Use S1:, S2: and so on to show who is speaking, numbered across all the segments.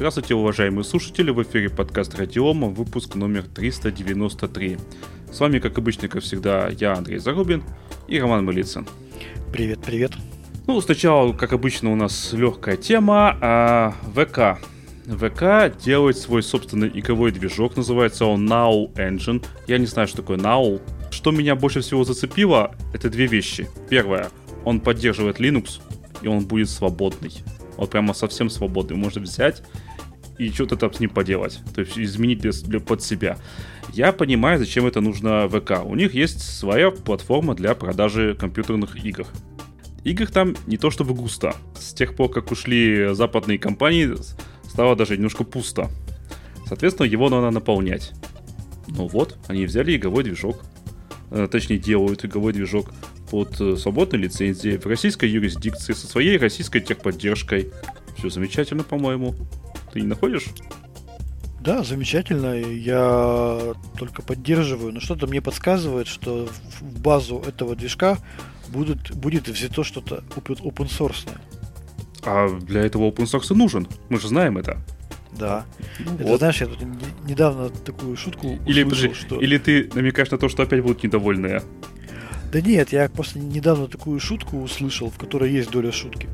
S1: Здравствуйте, уважаемые слушатели, в эфире подкаст Радиома, выпуск номер 393. С вами, как обычно, как всегда, я, Андрей Зарубин и Роман Малицын.
S2: Привет, привет.
S1: Ну, сначала, как обычно, у нас легкая тема, а ВК. ВК делает свой собственный игровой движок, называется он Now Engine. Я не знаю, что такое Now. Что меня больше всего зацепило, это две вещи. Первое, он поддерживает Linux, и он будет свободный. Вот прямо совсем свободный. Можно взять и что-то там с ним поделать. То есть изменить для, для, под себя. Я понимаю, зачем это нужно ВК. У них есть своя платформа для продажи компьютерных игр. Игр там не то чтобы густо. С тех пор, как ушли западные компании, стало даже немножко пусто. Соответственно, его надо наполнять. Ну вот, они взяли игровой движок. Э, точнее, делают игровой движок под э, свободной лицензией в российской юрисдикции со своей российской техподдержкой. Все замечательно, по-моему. Ты не находишь?
S2: Да, замечательно. Я только поддерживаю. Но что-то мне подсказывает, что в базу этого движка будет, будет взято что-то open source.
S1: А для этого open source нужен. Мы же знаем это.
S2: Да. Ну, это, вот. знаешь, я тут недавно такую шутку
S1: или, услышал, подожди, что... Или ты намекаешь на то, что опять будут недовольные?
S2: Да нет, я просто недавно такую шутку услышал, в которой есть доля шутки.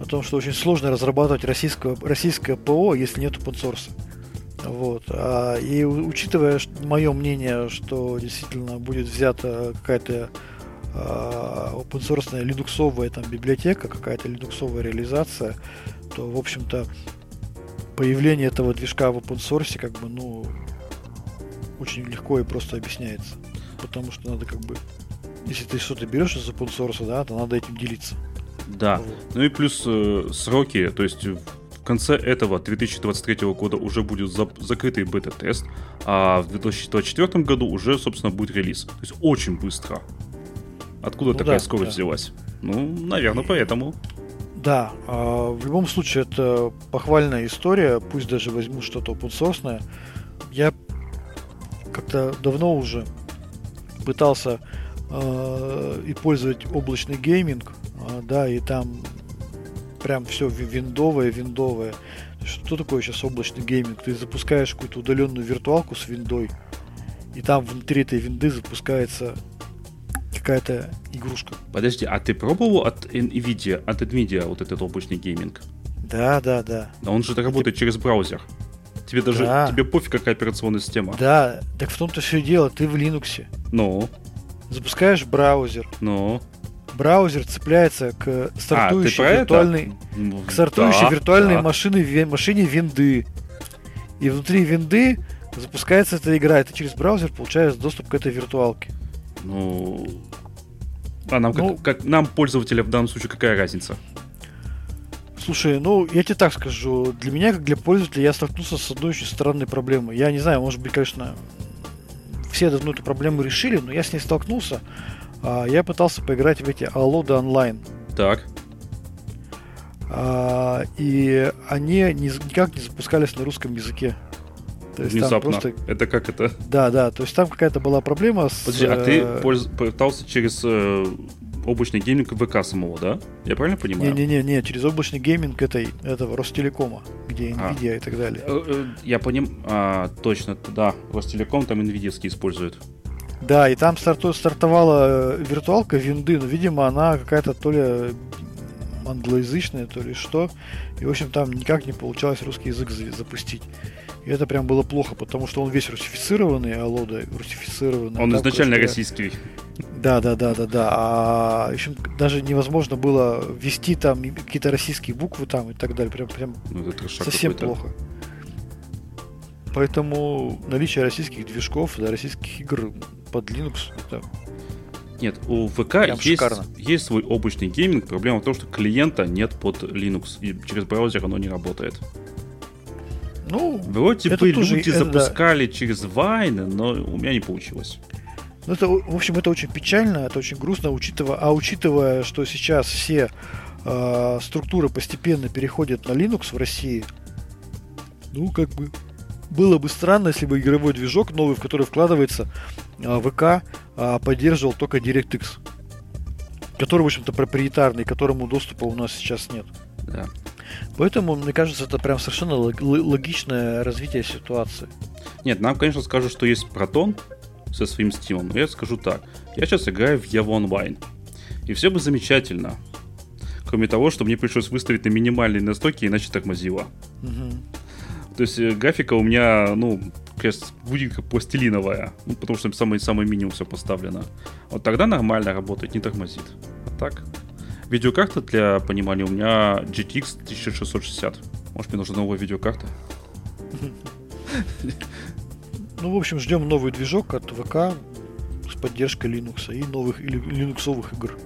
S2: О том, что очень сложно разрабатывать российское, российское ПО, если нет source. Вот. А, и учитывая мое мнение, что действительно будет взята какая-то а, open source линуксовая там библиотека, какая-то линуксовая реализация, то, в общем-то, появление этого движка в source как бы, ну, очень легко и просто объясняется. Потому что надо как бы если ты что-то берешь из source, да, то надо этим делиться.
S1: Да. Вот. Ну и плюс э, сроки, то есть в конце этого 2023 года уже будет за- закрытый бета-тест, а в 2024 году уже, собственно, будет релиз. То есть очень быстро. Откуда ну, такая да, скорость да. взялась? Ну, наверное, и... поэтому.
S2: Да, а, в любом случае это похвальная история, пусть даже возьму что-то source. Я как-то давно уже пытался э, и пользовать облачный гейминг, э, да, и там прям все виндовое, виндовое. Что такое сейчас облачный гейминг? Ты запускаешь какую-то удаленную виртуалку с виндой, и там внутри этой винды запускается какая-то игрушка.
S1: Подожди, а ты пробовал от NVIDIA, от NVIDIA вот этот облачный гейминг?
S2: Да, да, да.
S1: Но он же работает ты... через браузер. Тебе даже да. тебе пофиг, какая операционная система.
S2: Да, так в том-то все и дело, ты в Linux.
S1: Ну.
S2: Запускаешь браузер.
S1: Ну.
S2: Браузер цепляется к стартующей а, виртуальной, это? к стартующей да, виртуальной да. машине, машине винды. И внутри винды запускается эта игра, и ты через браузер получаешь доступ к этой виртуалке.
S1: Ну, а нам, ну, как, как нам, пользователям, в данном случае, какая разница?
S2: Слушай, ну, я тебе так скажу. Для меня, как для пользователя, я столкнулся с одной очень странной проблемой. Я не знаю, может быть, конечно, все давно эту проблему решили, но я с ней столкнулся. А, я пытался поиграть в эти Алоды онлайн.
S1: Так.
S2: А, и они никак не запускались на русском языке.
S1: То есть Внезапно. Там просто... Это как это?
S2: Да, да. То есть там какая-то была проблема с...
S1: Подожди, а ты э, польз... пытался через э, облачный гейминг ВК самого, да? Я правильно понимаю?
S2: Не-не-не, через облачный гейминг этой, этого Ростелекома, где а. Nvidia а. и так далее. Э,
S1: э, я понимаю, а, точно, да, Ростелеком там Nvidia используют.
S2: Да, и там старту, стартовала э, виртуалка винды, но, видимо, она какая-то то ли англоязычная, то ли что. И, в общем, там никак не получалось русский язык запустить. И это прям было плохо, потому что он весь русифицированный, а Лода русифицированный.
S1: Он изначально просто... российский.
S2: Да, да, да, да, да. А еще даже невозможно было ввести там какие-то российские буквы там и так далее. Прям, прям ну, совсем плохо. Поэтому наличие российских движков, да, российских игр под Linux это
S1: нет, у ВК есть, есть свой облачный гейминг. Проблема в том, что клиента нет под Linux, и через браузер оно не работает. Ну, Вроде бы люди тоже, запускали да. через Вайн, но у меня не получилось.
S2: Ну, это, в общем, это очень печально, это очень грустно, учитывая, а учитывая, что сейчас все э, структуры постепенно переходят на Linux в России, ну, как бы, было бы странно, если бы игровой движок новый, в который вкладывается ВК, э, поддерживал только DirectX, который, в общем-то, проприетарный, которому доступа у нас сейчас нет.
S1: Да.
S2: Поэтому, мне кажется, это прям совершенно логичное развитие ситуации.
S1: Нет, нам, конечно, скажут, что есть протон со своим стимом, но я скажу так. Я сейчас играю в Evo Online. И все бы замечательно. Кроме того, что мне пришлось выставить на минимальные настройки, иначе тормозило. Угу. То есть э, графика у меня, ну, конечно, будет как пластилиновая. Ну, потому что самый, самый минимум все поставлено. Вот тогда нормально работает, не тормозит. А так, Видеокарта для понимания у меня GTX 1660. Может, мне нужна новая видеокарта?
S2: Ну, в общем, ждем новый движок от ВК с поддержкой Linux и новых или линуксовых игр.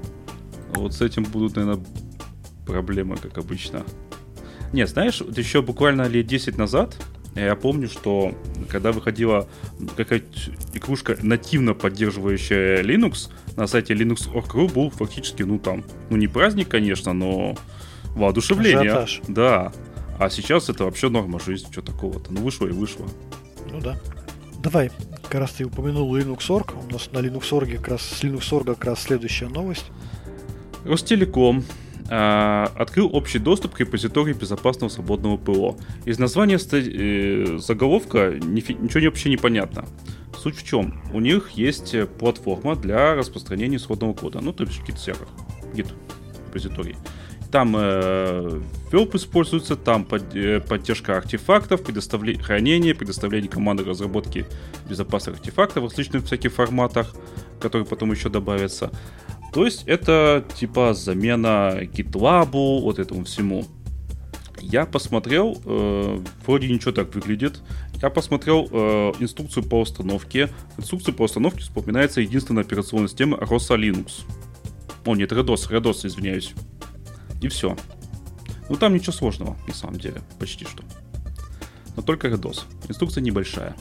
S1: Вот с этим будут, наверное, проблемы, как обычно. Нет, знаешь, вот еще буквально лет 10 назад я помню, что когда выходила какая-то игрушка, нативно поддерживающая Linux, на сайте Linux.org.ru был фактически, ну там, ну не праздник, конечно, но воодушевление. Ажиотаж. Да. А сейчас это вообще норма жизни, что такого-то. Ну вышло и вышло.
S2: Ну да. Давай, как раз ты упомянул Linux.org. У нас на Linux.org как раз с Linux.org как раз следующая новость.
S1: Ростелеком открыл общий доступ к репозитории безопасного свободного ПО. Из названия э, заголовка ничего вообще не понятно. Суть в чем? У них есть платформа для распространения исходного кода, ну, то есть Git сервер, Git репозиторий. Там э, VELP используется, там под, э, поддержка артефактов, предоставление, хранение, предоставление команды разработки безопасных артефактов в различных всяких форматах, которые потом еще добавятся. То есть это типа замена GitLab, вот этому всему. Я посмотрел, э, вроде ничего так выглядит. Я посмотрел э, инструкцию по установке. В инструкции по установке вспоминается единственная операционная система Rosa Linux. О, нет, Redos, Redos, извиняюсь. И все. Ну там ничего сложного, на самом деле, почти что. Но только Redos. Инструкция небольшая.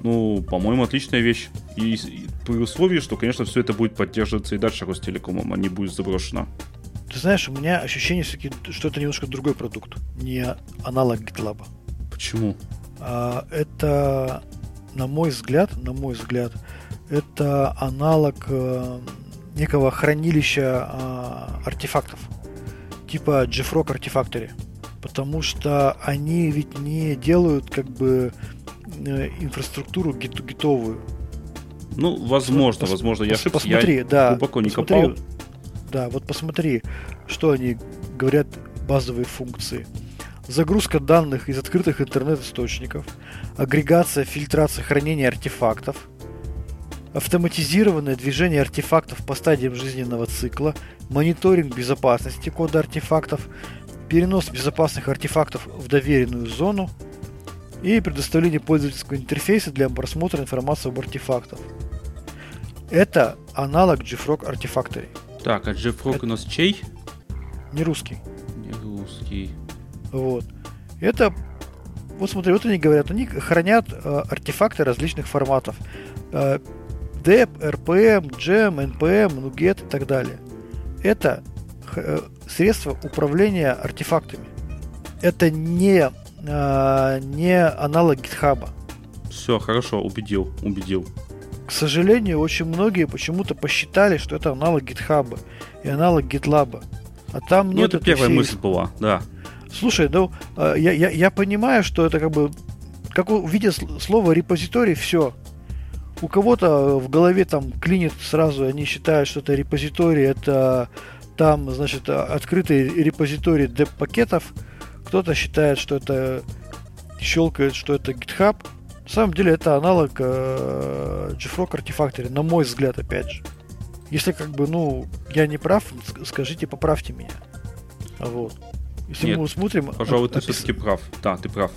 S1: Ну, по-моему, отличная вещь. И, и при условии, что, конечно, все это будет поддерживаться и дальше Ростелекомом, а не будет заброшено.
S2: Ты знаешь, у меня ощущение, что это немножко другой продукт, не аналог GitLab.
S1: Почему?
S2: А, это, на мой взгляд, на мой взгляд, это аналог э, некого хранилища э, артефактов, типа JFrog Artifactory. Потому что они ведь не делают как бы э, инфраструктуру гит гитовую.
S1: Ну, возможно, пос, возможно, я ошибся.
S2: Посмотри,
S1: я
S2: да.
S1: Глубоко не посмотри, копал.
S2: Да, вот посмотри, что они говорят базовые функции. Загрузка данных из открытых интернет-источников, агрегация, фильтрация, хранение артефактов, автоматизированное движение артефактов по стадиям жизненного цикла, мониторинг безопасности кода артефактов, перенос безопасных артефактов в доверенную зону и предоставление пользовательского интерфейса для просмотра информации об артефактах. Это аналог JFrog Artifactory.
S1: Так, а JFrog Это... у нас чей?
S2: Не русский.
S1: Не русский.
S2: Вот. Это, вот смотри, вот они говорят, они хранят э, артефакты различных форматов. Э, DEP, RPM, GEM, NPM, NuGet и так далее. Это э, средства управления артефактами. Это не, э, не аналог GitHub.
S1: Все, хорошо, убедил, убедил.
S2: К сожалению, очень многие почему-то посчитали, что это аналог GitHub и аналог GitLab. А там
S1: ну, нет. Ну, это первая мысль была, да.
S2: Слушай, ну, а, я, я, я понимаю, что это как бы, как увидя слово репозиторий, все. У кого-то в голове там клинит сразу, они считают, что это репозиторий, это там, значит, открытый репозиторий деп-пакетов. Кто-то считает, что это щелкает, что это GitHub. На самом деле это аналог э, JFrog Artifactory, на мой взгляд, опять же. Если как бы, ну, я не прав, скажите, поправьте меня. Вот.
S1: Если Нет, мы смотрим... Пожалуй, ты все-таки прав. Да, ты прав.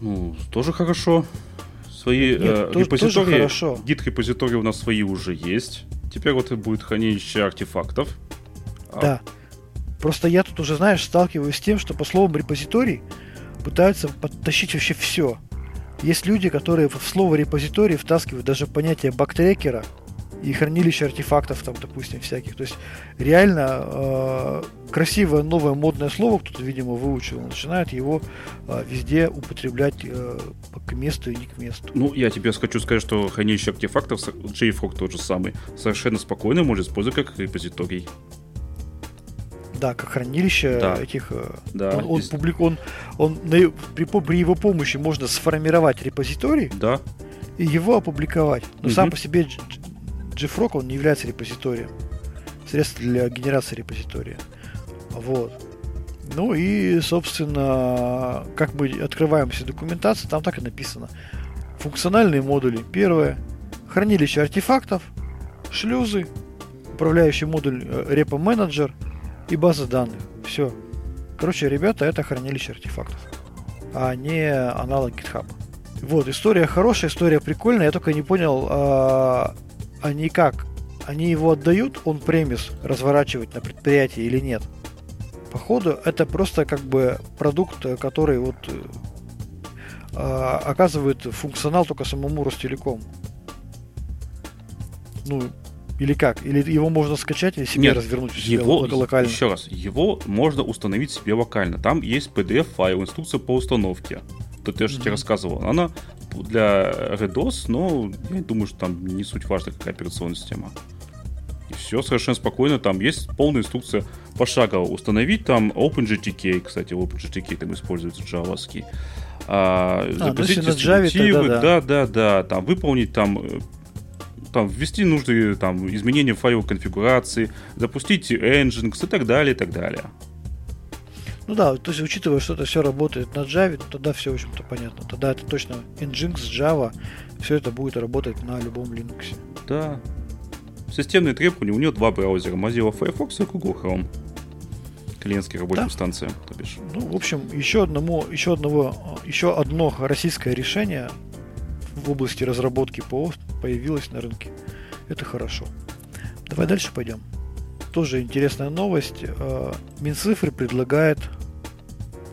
S1: Ну, тоже хорошо. Свои Нет, э, тоже, репозитории, хорошо. гид-репозитории у нас свои уже есть. Теперь вот и будет хранилище артефактов.
S2: А да. Просто я тут уже, знаешь, сталкиваюсь с тем, что по словам репозиторий пытаются подтащить вообще все. Есть люди, которые в слово репозиторий втаскивают даже понятие бактрекера и хранилище артефактов, там, допустим, всяких. То есть реально э, красивое новое модное слово кто-то, видимо, выучил, начинает его э, везде употреблять э, к месту и не к месту.
S1: Ну, я тебе хочу сказать, что хранилище артефактов, JFrog тот же самый, совершенно спокойно может использовать как репозиторий.
S2: Да, как хранилище
S1: Да.
S2: этих... э,
S1: Да,
S2: он, он, публик- он, он на- при, при его помощи можно сформировать репозиторий
S1: Да,
S2: и его опубликовать. Но
S1: Мгм.
S2: сам по себе JFrog, он не является репозиторием. Средство для генерации репозитория. Вот. Ну и, собственно, как мы открываем все документации, там так и написано. Функциональные модули. Первое. Хранилище артефактов, шлюзы, управляющий модуль э, репо менеджер и база данных. Все. Короче, ребята, это хранилище артефактов, а не аналог GitHub. Вот, история хорошая, история прикольная. Я только не понял, а, они как? Они его отдают, он премис разворачивать на предприятии или нет? Походу, это просто как бы продукт, который вот а, оказывает функционал только самому Ростелеком. Ну, или как? Или его можно скачать и себе
S1: Нет,
S2: развернуть у себя
S1: его,
S2: ло- локально?
S1: еще раз, его можно установить себе локально. Там есть PDF-файл, инструкция по установке. То ты, я же тебе
S2: Мгм.
S1: рассказывал. Она для RDOS, но я думаю, что там не суть важна, какая операционная система. И все совершенно спокойно. Там есть полная инструкция пошагово. Установить там OpenGTK, кстати, OpenGTK там используется джавовский. А,
S2: ну,
S1: запустить
S2: на Java,
S1: дистрибутивы,
S2: тогда
S1: да, да, да, там выполнить там э, там ввести нужные там изменения в файловой конфигурации, запустить Nginx и так далее, и так далее.
S2: Ну да, то есть учитывая, что это все работает на Java, то тогда все, в общем-то, понятно. Тогда это точно Nginx, Java, все это будет работать на любом Linux.
S1: Да. Системные требования, у него два браузера, Mozilla Firefox и Google Chrome. Клиентские рабочие
S2: Да.
S1: станции, то бишь.
S2: Ну, в общем, еще одному, еще одного, еще одно российское решение в области разработки ПО появилось на рынке. Это хорошо. Давай дальше пойдем. Тоже интересная новость. Э, Минцифры предлагает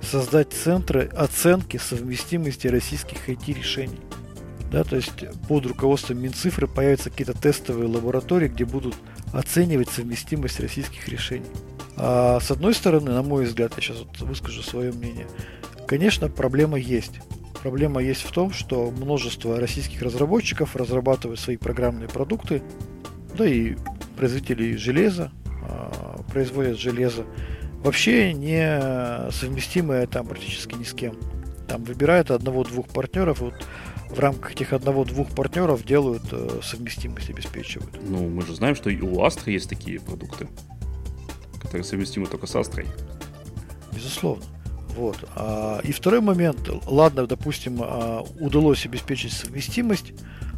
S2: создать центры оценки совместимости российских IT-решений. Да, то есть под руководством Минцифры появятся какие-то тестовые лаборатории, где будут оценивать совместимость российских решений. А с одной стороны, на мой взгляд, я сейчас вот выскажу свое мнение, конечно, проблема есть. Проблема есть в том, что множество российских разработчиков разрабатывают свои программные продукты, да и производители железа а, производят железо, вообще не совместимое там практически ни с кем. Там выбирают одного-двух партнеров, вот в рамках этих одного-двух партнеров делают э, совместимость, обеспечивают.
S1: Ну, мы же знаем, что и у Astra есть такие продукты, которые совместимы только с Astra.
S2: Безусловно. Вот. А, и второй момент. Ладно, допустим, а, удалось обеспечить совместимость.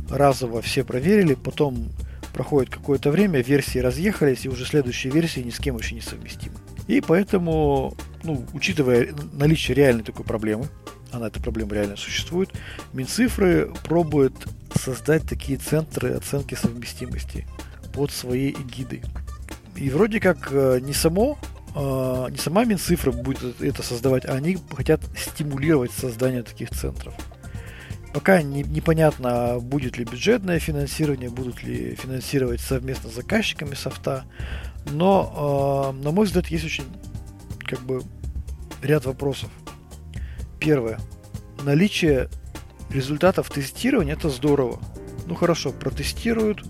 S2: Разово все проверили. Потом проходит какое-то время, версии разъехались, и уже следующие версии ни с кем вообще не совместимы. И поэтому, ну, учитывая наличие реальной такой проблемы, она, эта проблема реально существует, Минцифры пробует создать такие центры оценки совместимости под своей эгидой. И вроде как э, не само э, не сама Минцифра будет это создавать, а они хотят стимулировать создание таких центров. Пока не, непонятно, будет ли бюджетное финансирование, будут ли финансировать совместно с заказчиками софта. Но, э, на мой взгляд, есть очень как бы ряд вопросов. Первое. Наличие результатов тестирования это здорово. Ну хорошо, протестируют,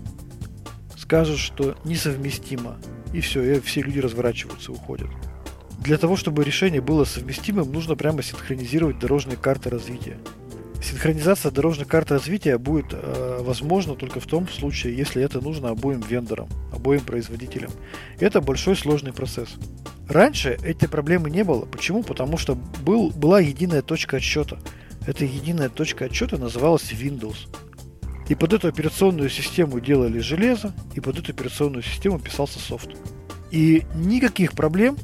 S2: скажут, что несовместимо, и все, и все люди разворачиваются, уходят. Для того, чтобы решение было совместимым, нужно прямо синхронизировать дорожные карты развития. Синхронизация дорожной карты развития будет э, возможна только в том случае, если это нужно обоим вендорам, обоим производителям. Это большой сложный процесс. Раньше этой проблемы не было. Почему? Потому что был, была единая точка отсчета. Эта единая точка отсчета называлась Windows. И под эту операционную систему делали железо, и под эту операционную систему писался софт. И никаких проблем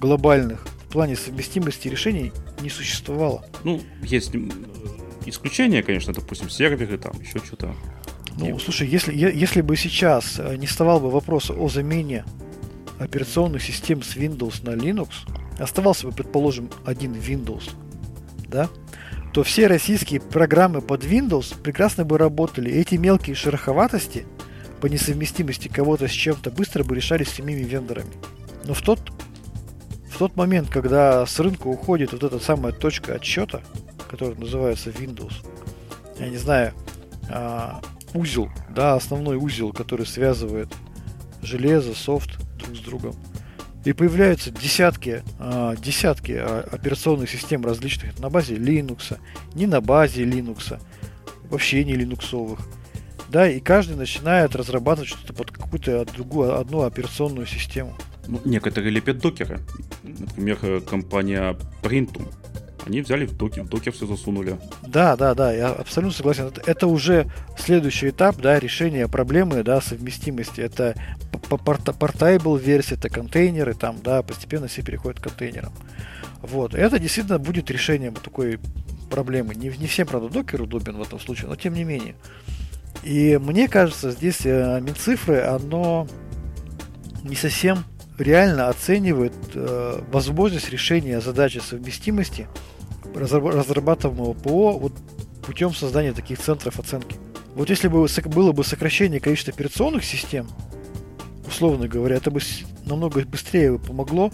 S2: глобальных в плане совместимости решений не существовало.
S1: Ну, есть исключения, конечно, допустим, серверы, там, еще что-то.
S2: Ну, слушай, если, если бы сейчас э, не вставал бы вопрос о замене операционных систем с Windows на Linux, оставался бы, предположим, один Windows, да, то все российские программы под Windows прекрасно бы работали. Эти мелкие шероховатости по несовместимости кого-то с чем-то быстро бы решались самими вендорами. Но в тот, в тот момент, когда с рынка уходит вот эта самая точка отсчета, которая называется Windows, я не знаю, а, узел, да, основной узел, который связывает железо, софт друг с другом. И появляются десятки, э, десятки э, операционных систем различных на базе Linux, не на базе Linux, вообще не линуксовых. Да, и каждый начинает разрабатывать что-то под какую-то другую, одну операционную систему.
S1: Ну, некоторые лепят докеры. Например, э, компания Printum. Они взяли в докер, в докер все засунули.
S2: Да, да, да, я абсолютно согласен. Это, уже следующий этап, да, решения проблемы, да, совместимости. Это портабл версия, это контейнеры, там, да, постепенно все переходят к контейнерам. Вот, это действительно будет решением такой проблемы. Не, не всем, правда, докер удобен в этом случае, но тем не менее. И мне кажется, здесь э, Минцифры, оно не совсем реально оценивает э, возможность решения задачи совместимости разрабатываемого ПО вот путем создания таких центров оценки. Вот если бы было бы сокращение количества операционных систем, условно говоря, это бы намного быстрее помогло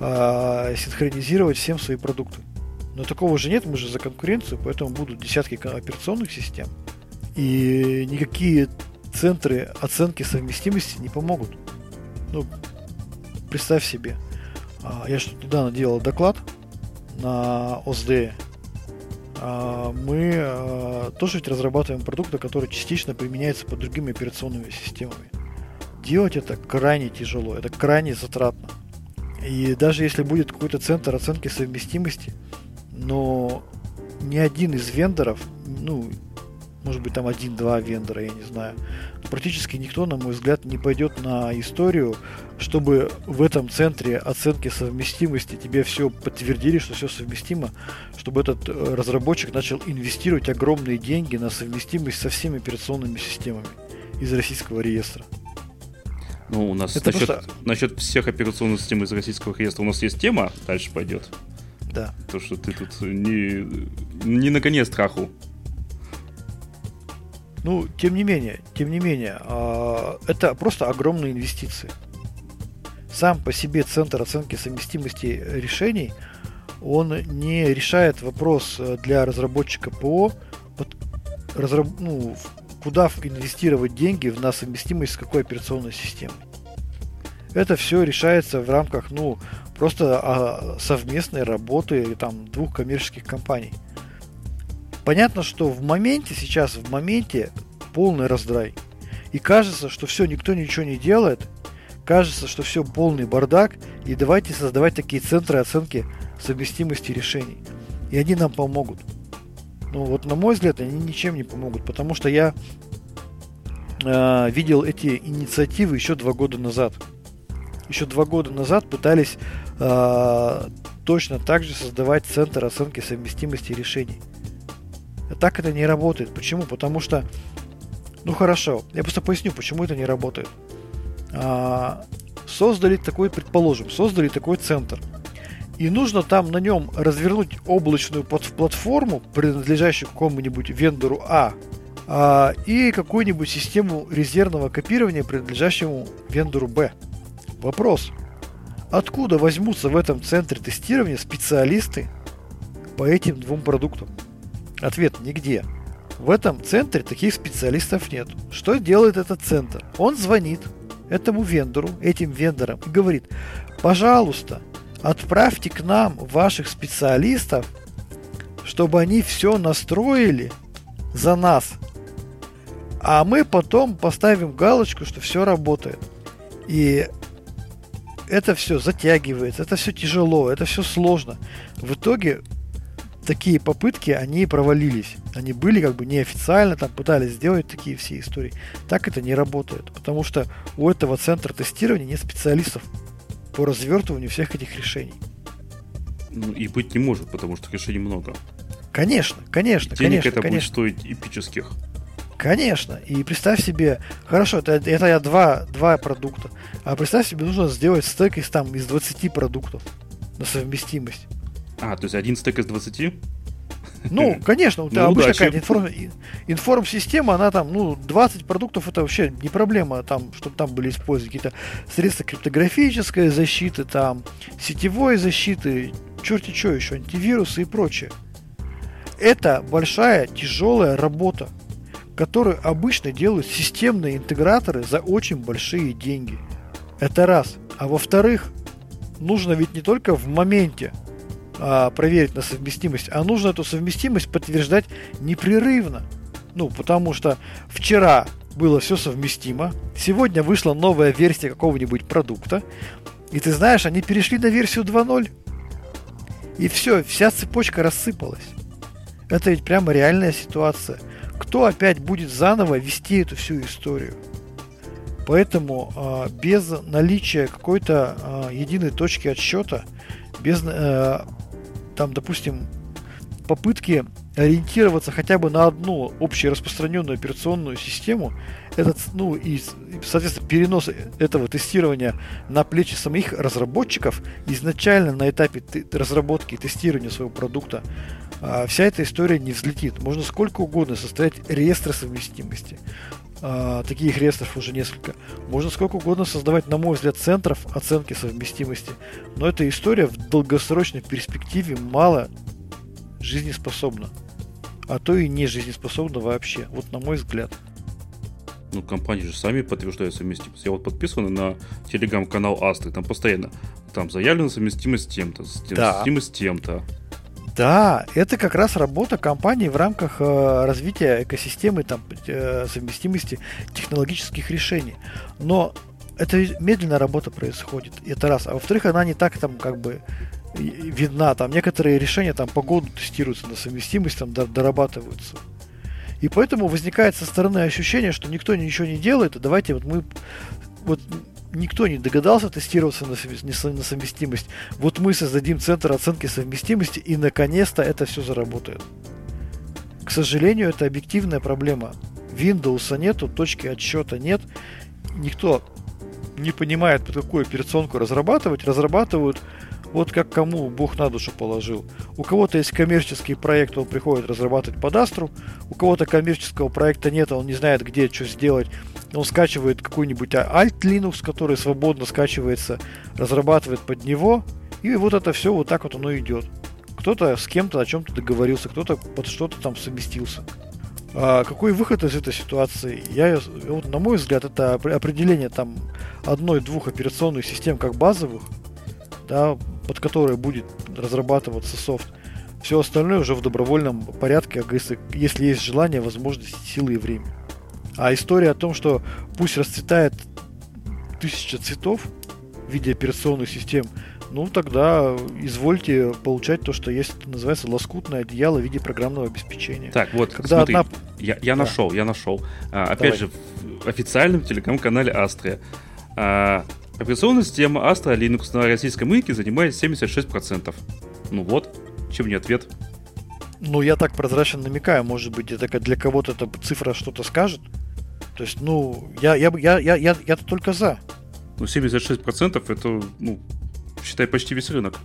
S2: э, синхронизировать всем свои продукты. Но такого же нет, мы же за конкуренцию, поэтому будут десятки операционных систем. И никакие центры оценки совместимости не помогут. Ну, представь себе, а, я что недавно делал доклад на ОСД. А, мы а, тоже ведь разрабатываем продукты, которые частично применяются под другими операционными системами. Делать это крайне тяжело, это крайне затратно. И даже если будет какой-то центр оценки совместимости, но ни один из вендоров, ну, может быть, там один-два вендора, я не знаю. Но практически никто, на мой взгляд, не пойдет на историю, чтобы в этом центре оценки совместимости тебе все подтвердили, что все совместимо, чтобы этот э, разработчик начал инвестировать огромные деньги на совместимость со всеми операционными системами из российского реестра.
S1: Ну, у нас Это насчет, просто... насчет всех операционных систем из российского реестра у нас есть тема, дальше пойдет.
S2: Да.
S1: То, что ты тут не, не на коне страху.
S2: Ну, тем не менее, тем не менее, э, это просто огромные инвестиции. Сам по себе центр оценки совместимости решений, он не решает вопрос для разработчика ПО, вот, разраб, ну, куда инвестировать деньги на совместимость с какой операционной системой. Это все решается в рамках, ну, просто а, совместной работы там, двух коммерческих компаний. Понятно, что в моменте, сейчас в моменте полный раздрай. И кажется, что все, никто ничего не делает. Кажется, что все полный бардак. И давайте создавать такие центры оценки совместимости решений. И они нам помогут. Ну вот на мой взгляд, они ничем не помогут, потому что я э, видел эти инициативы еще два года назад. Еще два года назад пытались э, точно так же создавать центр оценки совместимости решений. Так это не работает. Почему? Потому что, ну хорошо, я просто поясню, почему это не работает. А, создали такой, предположим, создали такой центр. И нужно там на нем развернуть облачную платформу, принадлежащую какому-нибудь вендору А, а и какую-нибудь систему резервного копирования, принадлежащему вендору Б. Вопрос. Откуда возьмутся в этом центре тестирования специалисты по этим двум продуктам? Ответ – нигде. В этом центре таких специалистов нет. Что делает этот центр? Он звонит этому вендору, этим вендорам и говорит, пожалуйста, отправьте к нам ваших специалистов, чтобы они все настроили за нас. А мы потом поставим галочку, что все работает. И это все затягивается, это все тяжело, это все сложно. В итоге такие попытки, они провалились. Они были как бы неофициально, там пытались сделать такие все истории. Так это не работает, потому что у этого центра тестирования нет специалистов по развертыванию всех этих решений.
S1: Ну и быть не может, потому что решений много.
S2: Конечно, конечно,
S1: Денег
S2: конечно.
S1: это
S2: конечно.
S1: будет стоить эпических.
S2: Конечно. И представь себе, хорошо, это, это я два, два продукта. А представь себе, нужно сделать стек из, там, из 20 продуктов на совместимость.
S1: А, то есть один стек из 20?
S2: Ну, конечно, у тебя ну, обычно какая-то информ... информ-система, она там, ну, 20 продуктов это вообще не проблема, там, чтобы там были использованы какие-то средства криптографической защиты, там, сетевой защиты, черти что еще, антивирусы и прочее. Это большая, тяжелая работа, которую обычно делают системные интеграторы за очень большие деньги. Это раз. А во-вторых, нужно ведь не только в моменте а, проверить на совместимость, а нужно эту совместимость подтверждать непрерывно. Ну, потому что вчера было все совместимо, сегодня вышла новая версия какого-нибудь продукта, и ты знаешь, они перешли на версию 2.0. И все, вся цепочка рассыпалась. Это ведь прямо реальная ситуация. Кто опять будет заново вести эту всю историю? Поэтому э, без наличия какой-то э, единой точки отсчета, без, э, там, допустим, попытки ориентироваться хотя бы на одну общераспространенную операционную систему, этот, ну и, соответственно, перенос этого тестирования на плечи самих разработчиков изначально на этапе разработки и тестирования своего продукта, а, вся эта история не взлетит. Можно сколько угодно составить реестры совместимости. А, таких реестров уже несколько. Можно сколько угодно создавать, на мой взгляд, центров оценки совместимости. Но эта история в долгосрочной перспективе мало жизнеспособна. А то и не жизнеспособна вообще. Вот на мой взгляд.
S1: Ну, компании же сами подтверждают совместимость. Я вот подписан на телеграм-канал Астры, там постоянно там заявлена совместимость с тем-то, совместимость да. с тем-то.
S2: Да, это как раз работа компании в рамках э, развития экосистемы там, э, совместимости технологических решений. Но это медленная работа происходит. Это раз. А во-вторых, она не так там как бы видна. Там некоторые решения там по году тестируются на совместимость, там дорабатываются. И поэтому возникает со стороны ощущение, что никто ничего не делает, и давайте вот мы вот никто не догадался тестироваться на, совместимость. Вот мы создадим центр оценки совместимости, и наконец-то это все заработает. К сожалению, это объективная проблема. Windows нету, точки отсчета нет. Никто не понимает, под какую операционку разрабатывать. Разрабатывают вот как кому Бог на душу положил. У кого-то есть коммерческий проект, он приходит разрабатывать под Астру. У кого-то коммерческого проекта нет, он не знает, где что сделать он скачивает какой-нибудь Alt Linux, который свободно скачивается, разрабатывает под него, и вот это все вот так вот оно идет. Кто-то с кем-то о чем-то договорился, кто-то под что-то там совместился. А какой выход из этой ситуации? Я, вот, на мой взгляд, это определение там одной-двух операционных систем как базовых, да, под которые будет разрабатываться софт. Все остальное уже в добровольном порядке, если, если есть желание, возможность, силы и время. А история о том, что пусть расцветает тысяча цветов в виде операционных систем, ну тогда извольте получать то, что есть, это называется лоскутное одеяло в виде программного обеспечения.
S1: Так, вот, Когда смотри, одна... я, я да. нашел, я нашел. А, опять Давай. же, в официальном телеграм-канале Astra. А, операционная система Astra Linux на российском языке занимает 76%. Ну вот, чем не ответ.
S2: Ну, я так прозрачно намекаю, может быть, это для кого-то эта цифра что-то скажет. То есть, ну, я, я, я, я, я, я только за.
S1: Ну, 76% это, ну, считай, почти весь рынок.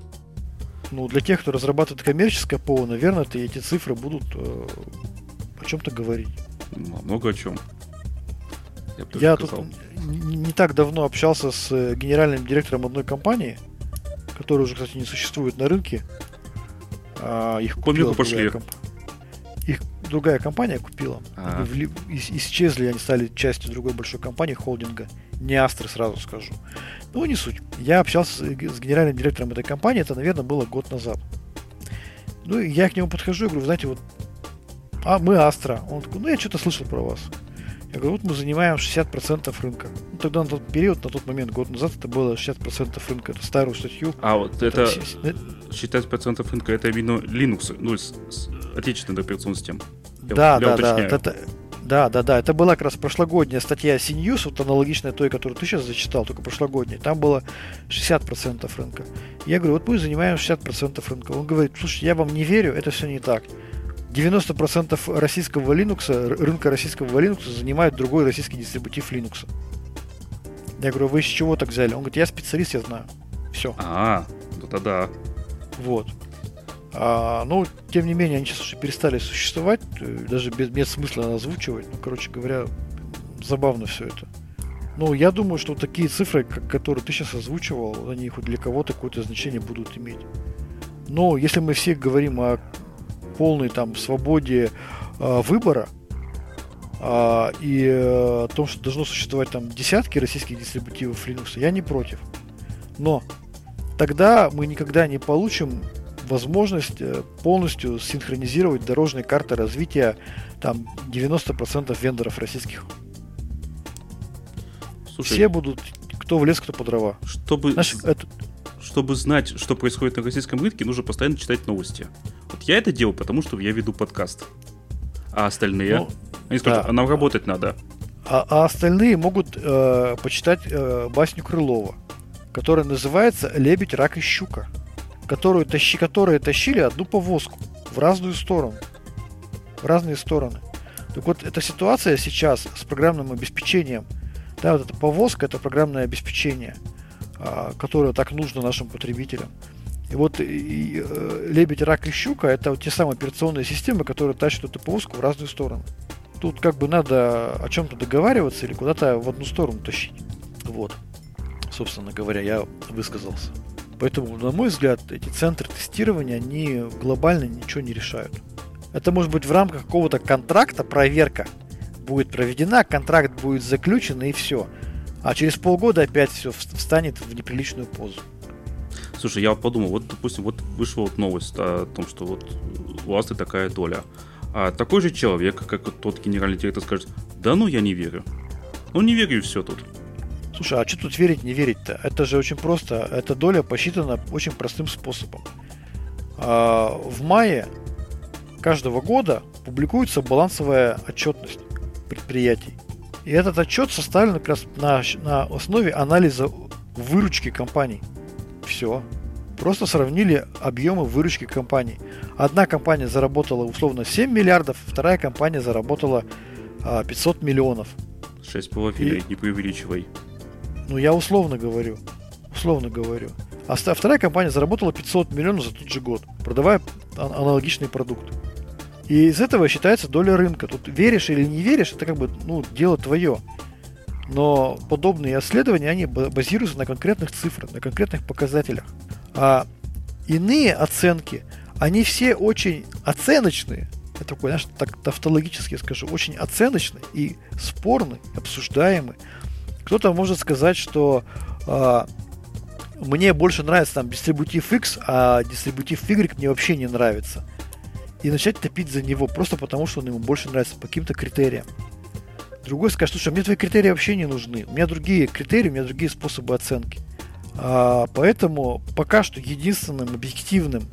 S2: Ну, для тех, кто разрабатывает коммерческое ПО, наверное, -то эти цифры будут э, о чем-то говорить.
S1: Ну, много о чем.
S2: Я, я тут не, так давно общался с э, генеральным директором одной компании, которая уже, кстати, не существует на рынке.
S1: А, их купила пошли. Комп
S2: другая компания купила. Ага. Исчезли, они стали частью другой большой компании, холдинга. Не Астры, сразу скажу. Ну, не суть. Я общался с, генеральным директором этой компании, это, наверное, было год назад. Ну, и я к нему подхожу и говорю, знаете, вот, а мы Астра. Он такой, ну, я что-то слышал про вас. Я говорю, вот мы занимаем 60% рынка. Ну, тогда на тот период, на тот момент, год назад, это было 60% рынка. Это старую статью.
S1: А вот это, это 60% рынка, это именно Linux, ну, с, с операционной системы.
S2: Да, да, да. Это, да, да, да. Это была как раз прошлогодняя статья CNews, вот аналогичная той, которую ты сейчас зачитал, только прошлогодняя. Там было 60% рынка. Я говорю, вот мы занимаем 60% рынка. Он говорит, слушай, я вам не верю, это все не так. 90% российского Linux, рынка российского Linux занимает другой российский дистрибутив Linux. Я говорю, вы с чего так взяли? Он говорит, я специалист, я знаю. Все.
S1: А, ну тогда.
S2: Вот. А, ну, тем не менее, они сейчас уже перестали существовать, э, даже без, без смысла озвучивать. Ну, короче говоря, забавно все это. Ну, я думаю, что такие цифры, которые ты сейчас озвучивал, они хоть для кого-то какое-то значение будут иметь. Но если мы все говорим о полной там свободе э, выбора э, и о том, что должно существовать там десятки российских дистрибутивов Linux, я не против. Но тогда мы никогда не получим возможность э, полностью синхронизировать дорожные карты развития там 90% вендоров российских. Слушай, Все будут кто в лес, кто по дрова.
S1: Чтобы, Знаешь, это... чтобы знать, что происходит на российском рынке, нужно постоянно читать новости. Вот я это делаю, потому что я веду подкаст. А остальные? Ну, Они скажут, да. а нам работать надо.
S2: А, а остальные могут э, почитать э, басню Крылова, которая называется «Лебедь, рак и щука», которую тащи, которые тащили одну повозку в разную сторону. В разные стороны. Так вот, эта ситуация сейчас с программным обеспечением, да, вот эта повозка, это программное обеспечение, э, которое так нужно нашим потребителям. И вот и, э, лебедь, рак и щука это вот те самые операционные системы, которые тащат эту повозку в разные стороны. Тут как бы надо о чем-то договариваться или куда-то в одну сторону тащить. Вот. Собственно говоря, я высказался. Поэтому, на мой взгляд, эти центры тестирования, они глобально ничего не решают. Это может быть в рамках какого-то контракта, проверка будет проведена, контракт будет заключен и все. А через полгода опять все встанет в неприличную позу.
S1: Слушай, я подумал, вот, допустим, вот вышла вот новость о том, что вот у Асты такая доля. А такой же человек, как вот тот генеральный директор, скажет, да ну я не верю. Ну не верю и все тут.
S2: Слушай, а что тут верить, не верить-то? Это же очень просто. Эта доля посчитана очень простым способом. А, в мае каждого года публикуется балансовая отчетность предприятий. И этот отчет составлен как раз на, на основе анализа выручки компаний все. Просто сравнили объемы выручки компаний. Одна компания заработала условно 7 миллиардов, вторая компания заработала а, 500 миллионов.
S1: 6,5, И... не преувеличивай.
S2: Ну, я условно говорю. Условно говорю. А вторая компания заработала 500 миллионов за тот же год, продавая аналогичный продукт. И из этого считается доля рынка. Тут веришь или не веришь, это как бы ну, дело твое но подобные исследования, они базируются на конкретных цифрах, на конкретных показателях. А иные оценки, они все очень оценочные, я такой, знаешь, так тавтологически скажу, очень оценочные и спорные, обсуждаемые. Кто-то может сказать, что а, мне больше нравится там дистрибутив X, а дистрибутив Y мне вообще не нравится. И начать топить за него просто потому, что он ему больше нравится по каким-то критериям. Другой скажет, слушай, мне твои критерии вообще не нужны. У меня другие критерии, у меня другие способы оценки. А, поэтому пока что единственным объективным,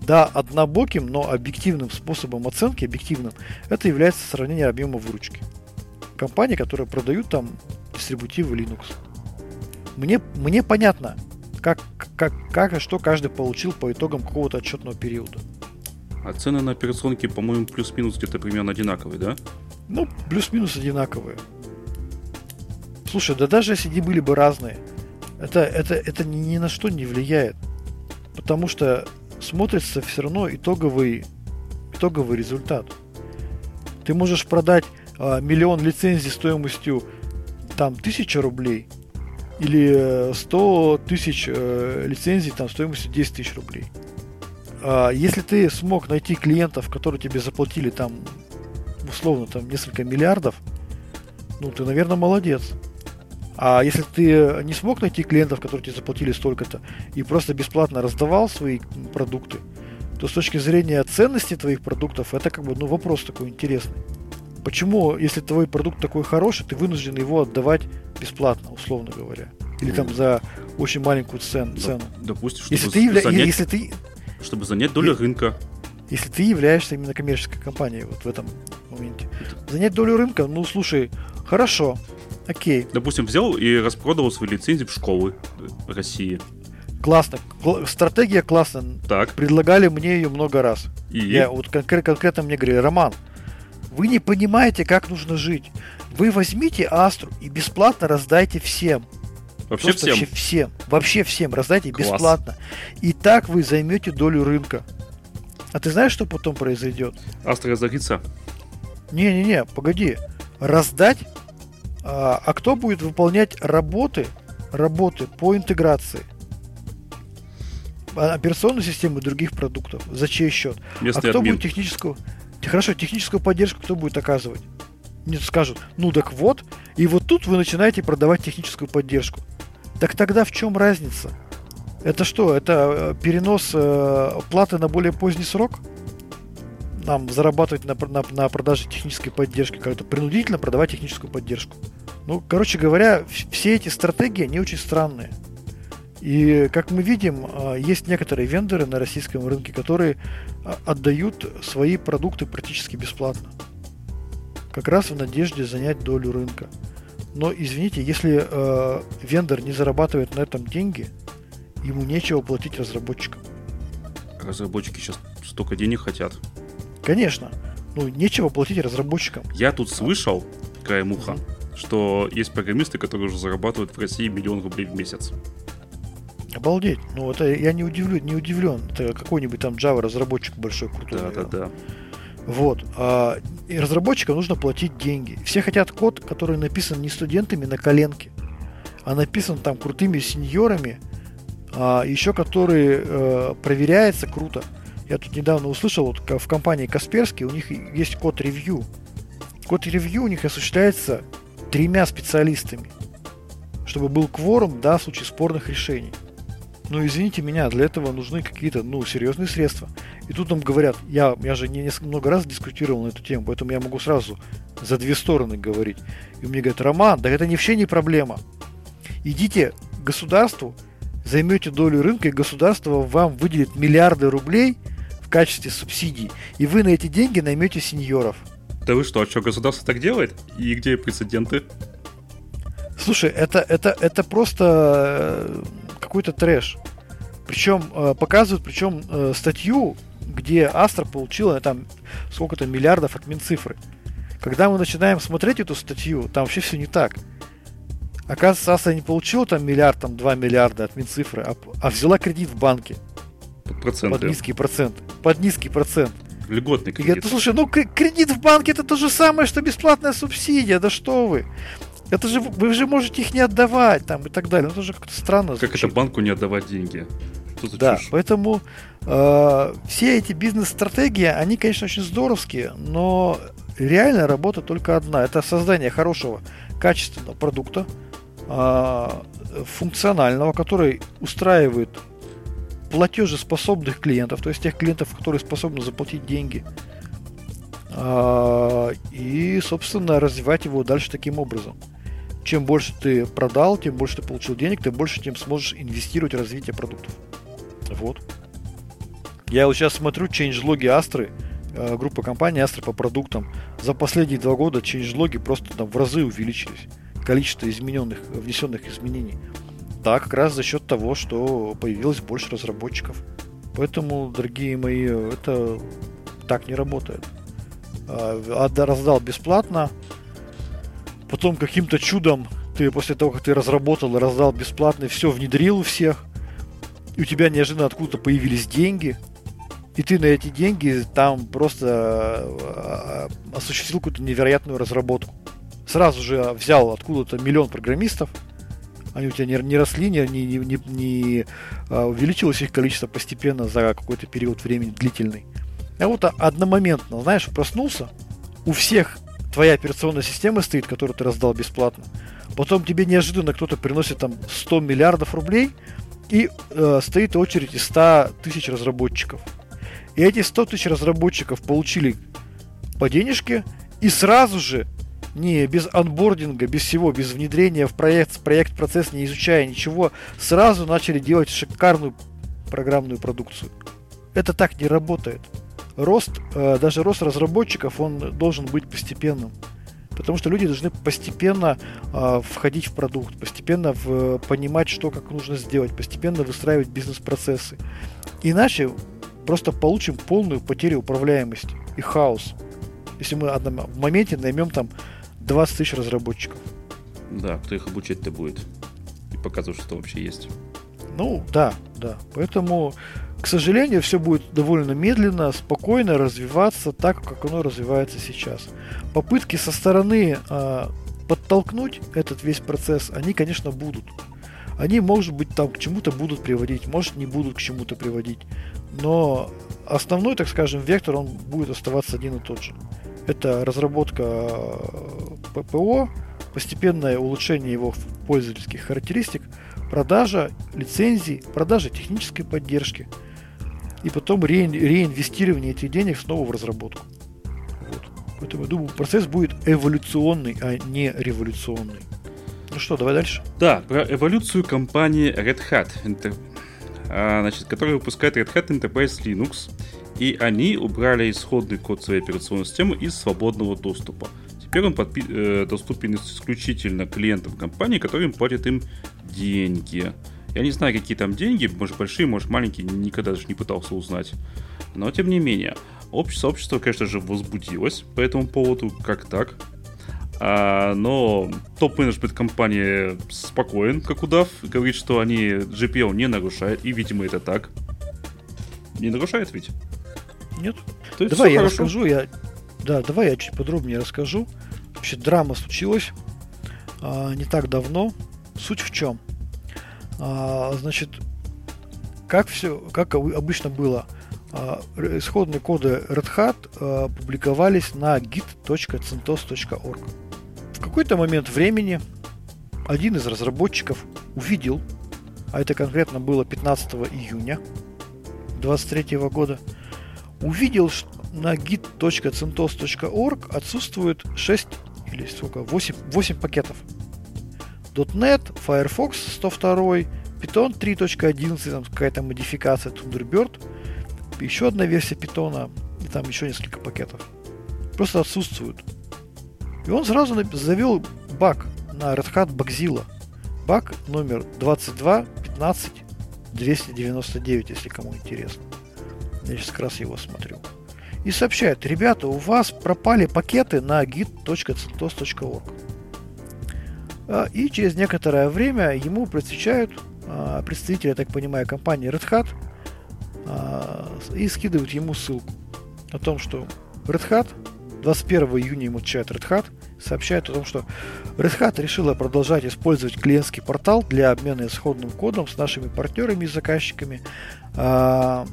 S2: да, однобоким, но объективным способом оценки, объективным, это является сравнение объема выручки. Компании, которые продают там дистрибутивы Linux. Мне, мне понятно, как, как, как и что каждый получил по итогам какого-то отчетного периода.
S1: А цены на операционки, по-моему, плюс-минус где-то примерно одинаковые, да?
S2: Ну, плюс-минус одинаковые. Слушай, да даже если они были бы разные, это, это, это ни, на что не влияет. Потому что смотрится все равно итоговый, итоговый результат. Ты можешь продать а, миллион лицензий стоимостью там тысяча рублей или 100 э, тысяч э, лицензий там стоимостью 10 тысяч рублей. А, если ты смог найти клиентов, которые тебе заплатили там условно там несколько миллиардов, ну ты, наверное, молодец. А если ты не смог найти клиентов, которые тебе заплатили столько-то, и просто бесплатно раздавал свои продукты, то с точки зрения ценности твоих продуктов, это как бы ну, вопрос такой интересный. Почему, если твой продукт такой хороший, ты вынужден его отдавать бесплатно, условно говоря? Или там за очень маленькую цен, цену?
S1: Допустим, чтобы если ты, явля... занять, если ты... чтобы занять долю и... рынка.
S2: Если ты являешься именно коммерческой компанией вот в этом моменте. Занять долю рынка, ну слушай, хорошо, окей.
S1: Допустим, взял и распродал свои лицензии в школы России.
S2: Классно. Стратегия классная.
S1: Так.
S2: Предлагали мне ее много раз.
S1: И?
S2: Я вот конкрет, конкретно мне говорили, Роман, вы не понимаете, как нужно жить. Вы возьмите Астру и бесплатно раздайте всем.
S1: Вообще всем?
S2: Вообще всем. Вообще всем. Раздайте Класс. бесплатно. И так вы займете долю рынка. А ты знаешь, что потом произойдет?
S1: Астра разорится.
S2: Не-не-не, погоди. Раздать, а, а кто будет выполнять работы, работы по интеграции? А, операционной системы других продуктов. За чей счет?
S1: Местный
S2: а кто
S1: админ.
S2: будет техническую... Хорошо, техническую поддержку кто будет оказывать? Мне скажут, ну так вот, и вот тут вы начинаете продавать техническую поддержку. Так тогда в чем разница? Это что? Это э, перенос э, платы на более поздний срок? Нам зарабатывать на, на, на продаже технической поддержки, как-то принудительно продавать техническую поддержку. Ну, короче говоря, все эти стратегии, они очень странные. И, как мы видим, э, есть некоторые вендоры на российском рынке, которые э, отдают свои продукты практически бесплатно. Как раз в надежде занять долю рынка. Но, извините, если э, вендор не зарабатывает на этом деньги, ему нечего платить разработчикам.
S1: Разработчики сейчас столько денег хотят.
S2: Конечно. Ну, нечего платить разработчикам.
S1: Я тут слышал, краем уха, mm-hmm. что есть программисты, которые уже зарабатывают в России миллион рублей в месяц.
S2: Обалдеть. Ну, это я не удивлен, не удивлен. Это какой-нибудь там Java разработчик большой, крутой.
S1: Да, да, да.
S2: Вот. А, и разработчикам нужно платить деньги. Все хотят код, который написан не студентами на коленке, а написан там крутыми сеньорами, а, еще который э, проверяется круто. Я тут недавно услышал, вот в компании Касперский у них есть код ревью. Код ревью у них осуществляется тремя специалистами, чтобы был кворум, да, в случае спорных решений. Но извините меня, для этого нужны какие-то, ну, серьезные средства. И тут нам говорят, я, я же не несколько много раз дискутировал на эту тему, поэтому я могу сразу за две стороны говорить. И мне говорят, Роман, да это не вообще не проблема. Идите к государству, займете долю рынка, и государство вам выделит миллиарды рублей в качестве субсидий, и вы на эти деньги наймете сеньоров.
S1: Да вы что, а что, государство так делает? И где прецеденты?
S2: Слушай, это, это, это просто э, какой-то трэш. Причем э, показывают, причем э, статью, где Астра получила там сколько-то миллиардов от Минцифры. Когда мы начинаем смотреть эту статью, там вообще все не так. Оказывается, Астра не получила там миллиард, там 2 миллиарда от Минцифры, а, а взяла кредит в банке.
S1: Под проценты.
S2: Под низкий процент. Под низкий процент.
S1: Льготный кредит.
S2: И говорит, слушай, ну кредит в банке это то же самое, что бесплатная субсидия, да что вы. Это же вы же можете их не отдавать там и так далее. Ну, это же как-то странно.
S1: Как звучит. это банку не отдавать деньги?
S2: Да, чушь? поэтому э, все эти бизнес-стратегии, они, конечно, очень здоровские, но реальная работа только одна. Это создание хорошего, качественного продукта, э, функционального, который устраивает платежеспособных клиентов, то есть тех клиентов, которые способны заплатить деньги. Э, и, собственно, развивать его дальше таким образом чем больше ты продал, тем больше ты получил денег, тем больше тем сможешь инвестировать в развитие продуктов. Вот. Я вот сейчас смотрю change-логи Астры, э, группа компаний Astra по продуктам. За последние два года change-логи просто там в разы увеличились. Количество измененных, внесенных изменений. Да, как раз за счет того, что появилось больше разработчиков. Поэтому, дорогие мои, это так не работает. А, раздал бесплатно, потом каким-то чудом ты после того, как ты разработал раздал бесплатно, все внедрил у всех, и у тебя неожиданно откуда-то появились деньги, и ты на эти деньги там просто э, осуществил какую-то невероятную разработку. Сразу же взял откуда-то миллион программистов, они у тебя не, не росли, не, не, не, не а, увеличилось их количество постепенно за какой-то период времени длительный. А вот одномоментно, знаешь, проснулся, у всех твоя операционная система стоит, которую ты раздал бесплатно. Потом тебе неожиданно кто-то приносит там 100 миллиардов рублей, и э, стоит очередь из 100 тысяч разработчиков. И эти 100 тысяч разработчиков получили по денежке, и сразу же, не без анбординга, без всего, без внедрения в проект, проект, процесс, не изучая ничего, сразу начали делать шикарную программную продукцию. Это так не работает рост, э, даже рост разработчиков, он должен быть постепенным. Потому что люди должны постепенно э, входить в продукт, постепенно в, понимать, что как нужно сделать, постепенно выстраивать бизнес-процессы. Иначе просто получим полную потерю управляемости и хаос. Если мы одном, в моменте наймем там 20 тысяч разработчиков.
S1: Да, кто их обучать-то будет? И показывать, что вообще есть.
S2: Ну, да, да. Поэтому к сожалению, все будет довольно медленно, спокойно развиваться так, как оно развивается сейчас. Попытки со стороны э, подтолкнуть этот весь процесс, они, конечно, будут. Они, может быть, там к чему-то будут приводить, может, не будут к чему-то приводить. Но основной, так скажем, вектор, он будет оставаться один и тот же. Это разработка а, ППО, постепенное улучшение его пользовательских характеристик, продажа лицензий, продажа технической поддержки и потом ре, реинвестирование этих денег снова в разработку. Вот. Поэтому я думаю, процесс будет эволюционный, а не революционный. Ну что, давай дальше.
S1: Да, про эволюцию компании Red Hat, а, значит, которая выпускает Red Hat Enterprise Linux. И они убрали исходный код своей операционной системы из свободного доступа. Теперь он подпи- э, доступен исключительно клиентам компании, которые платят им деньги. Я не знаю, какие там деньги, может большие, может маленькие, никогда даже не пытался узнать. Но тем не менее, общество, сообщество, конечно же, возбудилось по этому поводу, как так. А, но топ-менеджмент компании спокоен, как удав, говорит, что они GPL не нарушают, и, видимо, это так. Не нарушает ведь?
S2: Нет. То есть давай я хорошо. расскажу, я... Да, давай я чуть подробнее расскажу. Вообще драма случилась а, не так давно. Суть в чем? А, значит, как все, как обычно было, а, исходные коды Red Hat а, публиковались на git.centos.org. В какой-то момент времени один из разработчиков увидел, а это конкретно было 15 июня 23 года, увидел, что на git.centos.org отсутствует 6 или сколько, 8, 8 пакетов. .NET, Firefox 102, Python 3.11, там какая-то модификация Thunderbird, еще одна версия Python, и там еще несколько пакетов. Просто отсутствуют. И он сразу завел баг на Red Hat Bugzilla. Баг номер 22 15 299, если кому интересно. Я сейчас как раз его смотрю. И сообщает, ребята, у вас пропали пакеты на git.centos.org. А, и через некоторое время ему просвещают а, представители, я так понимаю, компании Red Hat а, и скидывают ему ссылку о том, что Red Hat 21 июня ему чат Red Hat сообщает о том, что Red Hat решила продолжать использовать клиентский портал для обмена исходным кодом с нашими партнерами и заказчиками. В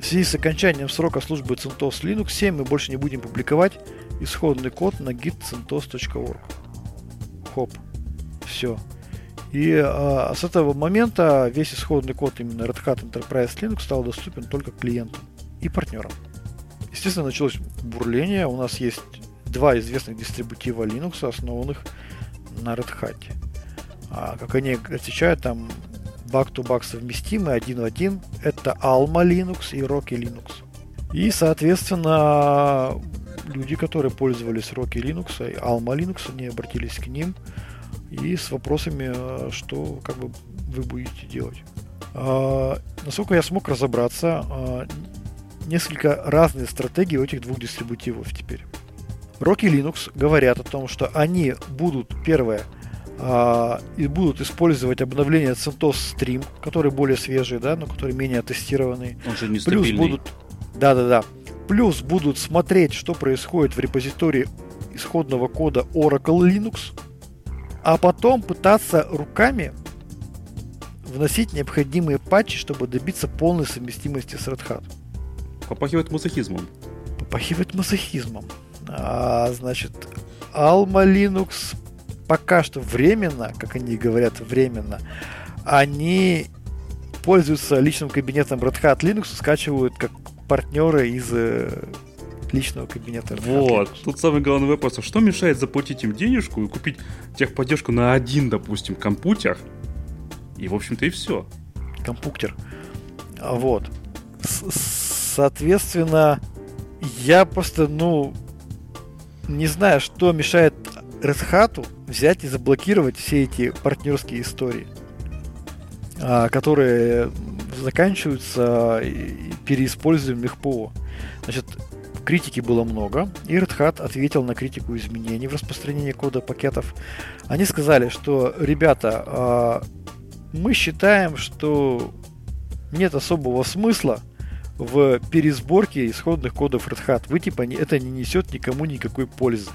S2: связи с окончанием срока службы CentOS Linux 7 мы больше не будем публиковать исходный код на git.centos.org. Хоп. Все. И а, с этого момента весь исходный код именно Red Hat Enterprise Linux стал доступен только клиентам и партнерам. Естественно, началось бурление. У нас есть два известных дистрибутива Linux, основанных на Red Hat. А, как они отвечают, там back-to-back совместимы один в один. Это Alma Linux и Rocky Linux. И, соответственно, люди, которые пользовались Rocky Linux и Alma Linux, они обратились к ним и с вопросами, что как бы вы будете делать. А, насколько я смог разобраться, а, несколько разные стратегии у этих двух дистрибутивов теперь. Rocky Linux говорят о том, что они будут, первое, а, и будут использовать обновление CentOS Stream, которые более свежие, да, но которые менее тестированные.
S1: Он же Плюс
S2: будут, да-да-да, плюс будут смотреть, что происходит в репозитории исходного кода Oracle Linux, а потом пытаться руками вносить необходимые патчи, чтобы добиться полной совместимости с Red Hat.
S1: Попахивает мазохизмом.
S2: Попахивает мазохизмом. А, значит, Alma Linux пока что временно, как они говорят, временно, они пользуются личным кабинетом Red Hat Linux, скачивают как партнеры из э, личного кабинета.
S1: Вот, тут самый главный вопрос. А что мешает заплатить им денежку и купить техподдержку на один, допустим, компьютер? И, в общем-то, и все.
S2: Компьютер. Вот. С соответственно, я просто, ну, не знаю, что мешает Red Hat взять и заблокировать все эти партнерские истории, а, которые заканчиваются переиспользованием их ПО. Значит, критики было много, и Red Hat ответил на критику изменений в распространении кода пакетов. Они сказали, что, ребята, а, мы считаем, что нет особого смысла в пересборке исходных кодов Red Hat. Вы типа это не несет никому никакой пользы.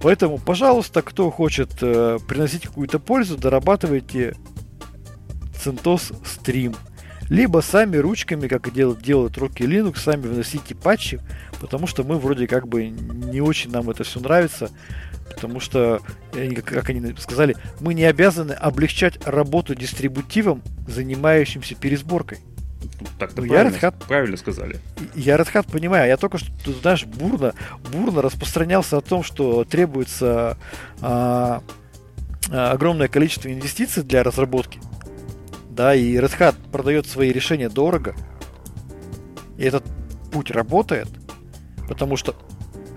S2: Поэтому, пожалуйста, кто хочет э, приносить какую-то пользу, дорабатывайте CentOS Stream. Либо сами ручками, как делают, делают Rocky Linux, сами вносите патчи, потому что мы вроде как бы не очень нам это все нравится, потому что, как они сказали, мы не обязаны облегчать работу дистрибутивом, занимающимся пересборкой.
S1: Так, ну, правильно, я Hat, правильно сказали.
S2: Я Red Hat понимаю. Я только что, ты знаешь, бурно, бурно распространялся о том, что требуется а, а, огромное количество инвестиций для разработки. Да, и Red Hat продает свои решения дорого. И этот путь работает, потому что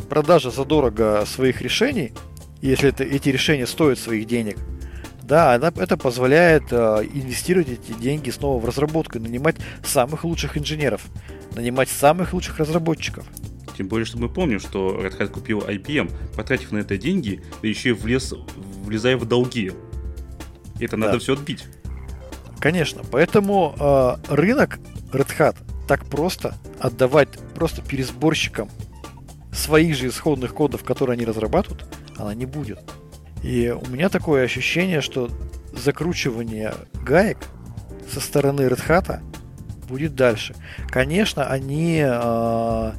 S2: продажа задорого своих решений, если это, эти решения стоят своих денег, да, она, это позволяет э, инвестировать эти деньги снова в разработку, нанимать самых лучших инженеров, нанимать самых лучших разработчиков.
S1: Тем более, что мы помним, что Red Hat купил IBM, потратив на это деньги, да еще и влез, влезая в долги. Это да. надо все отбить.
S2: Конечно, поэтому э, рынок Red Hat так просто отдавать просто пересборщикам своих же исходных кодов, которые они разрабатывают, она не будет. И у меня такое ощущение, что закручивание гаек со стороны Red Hat будет дальше. Конечно, они э,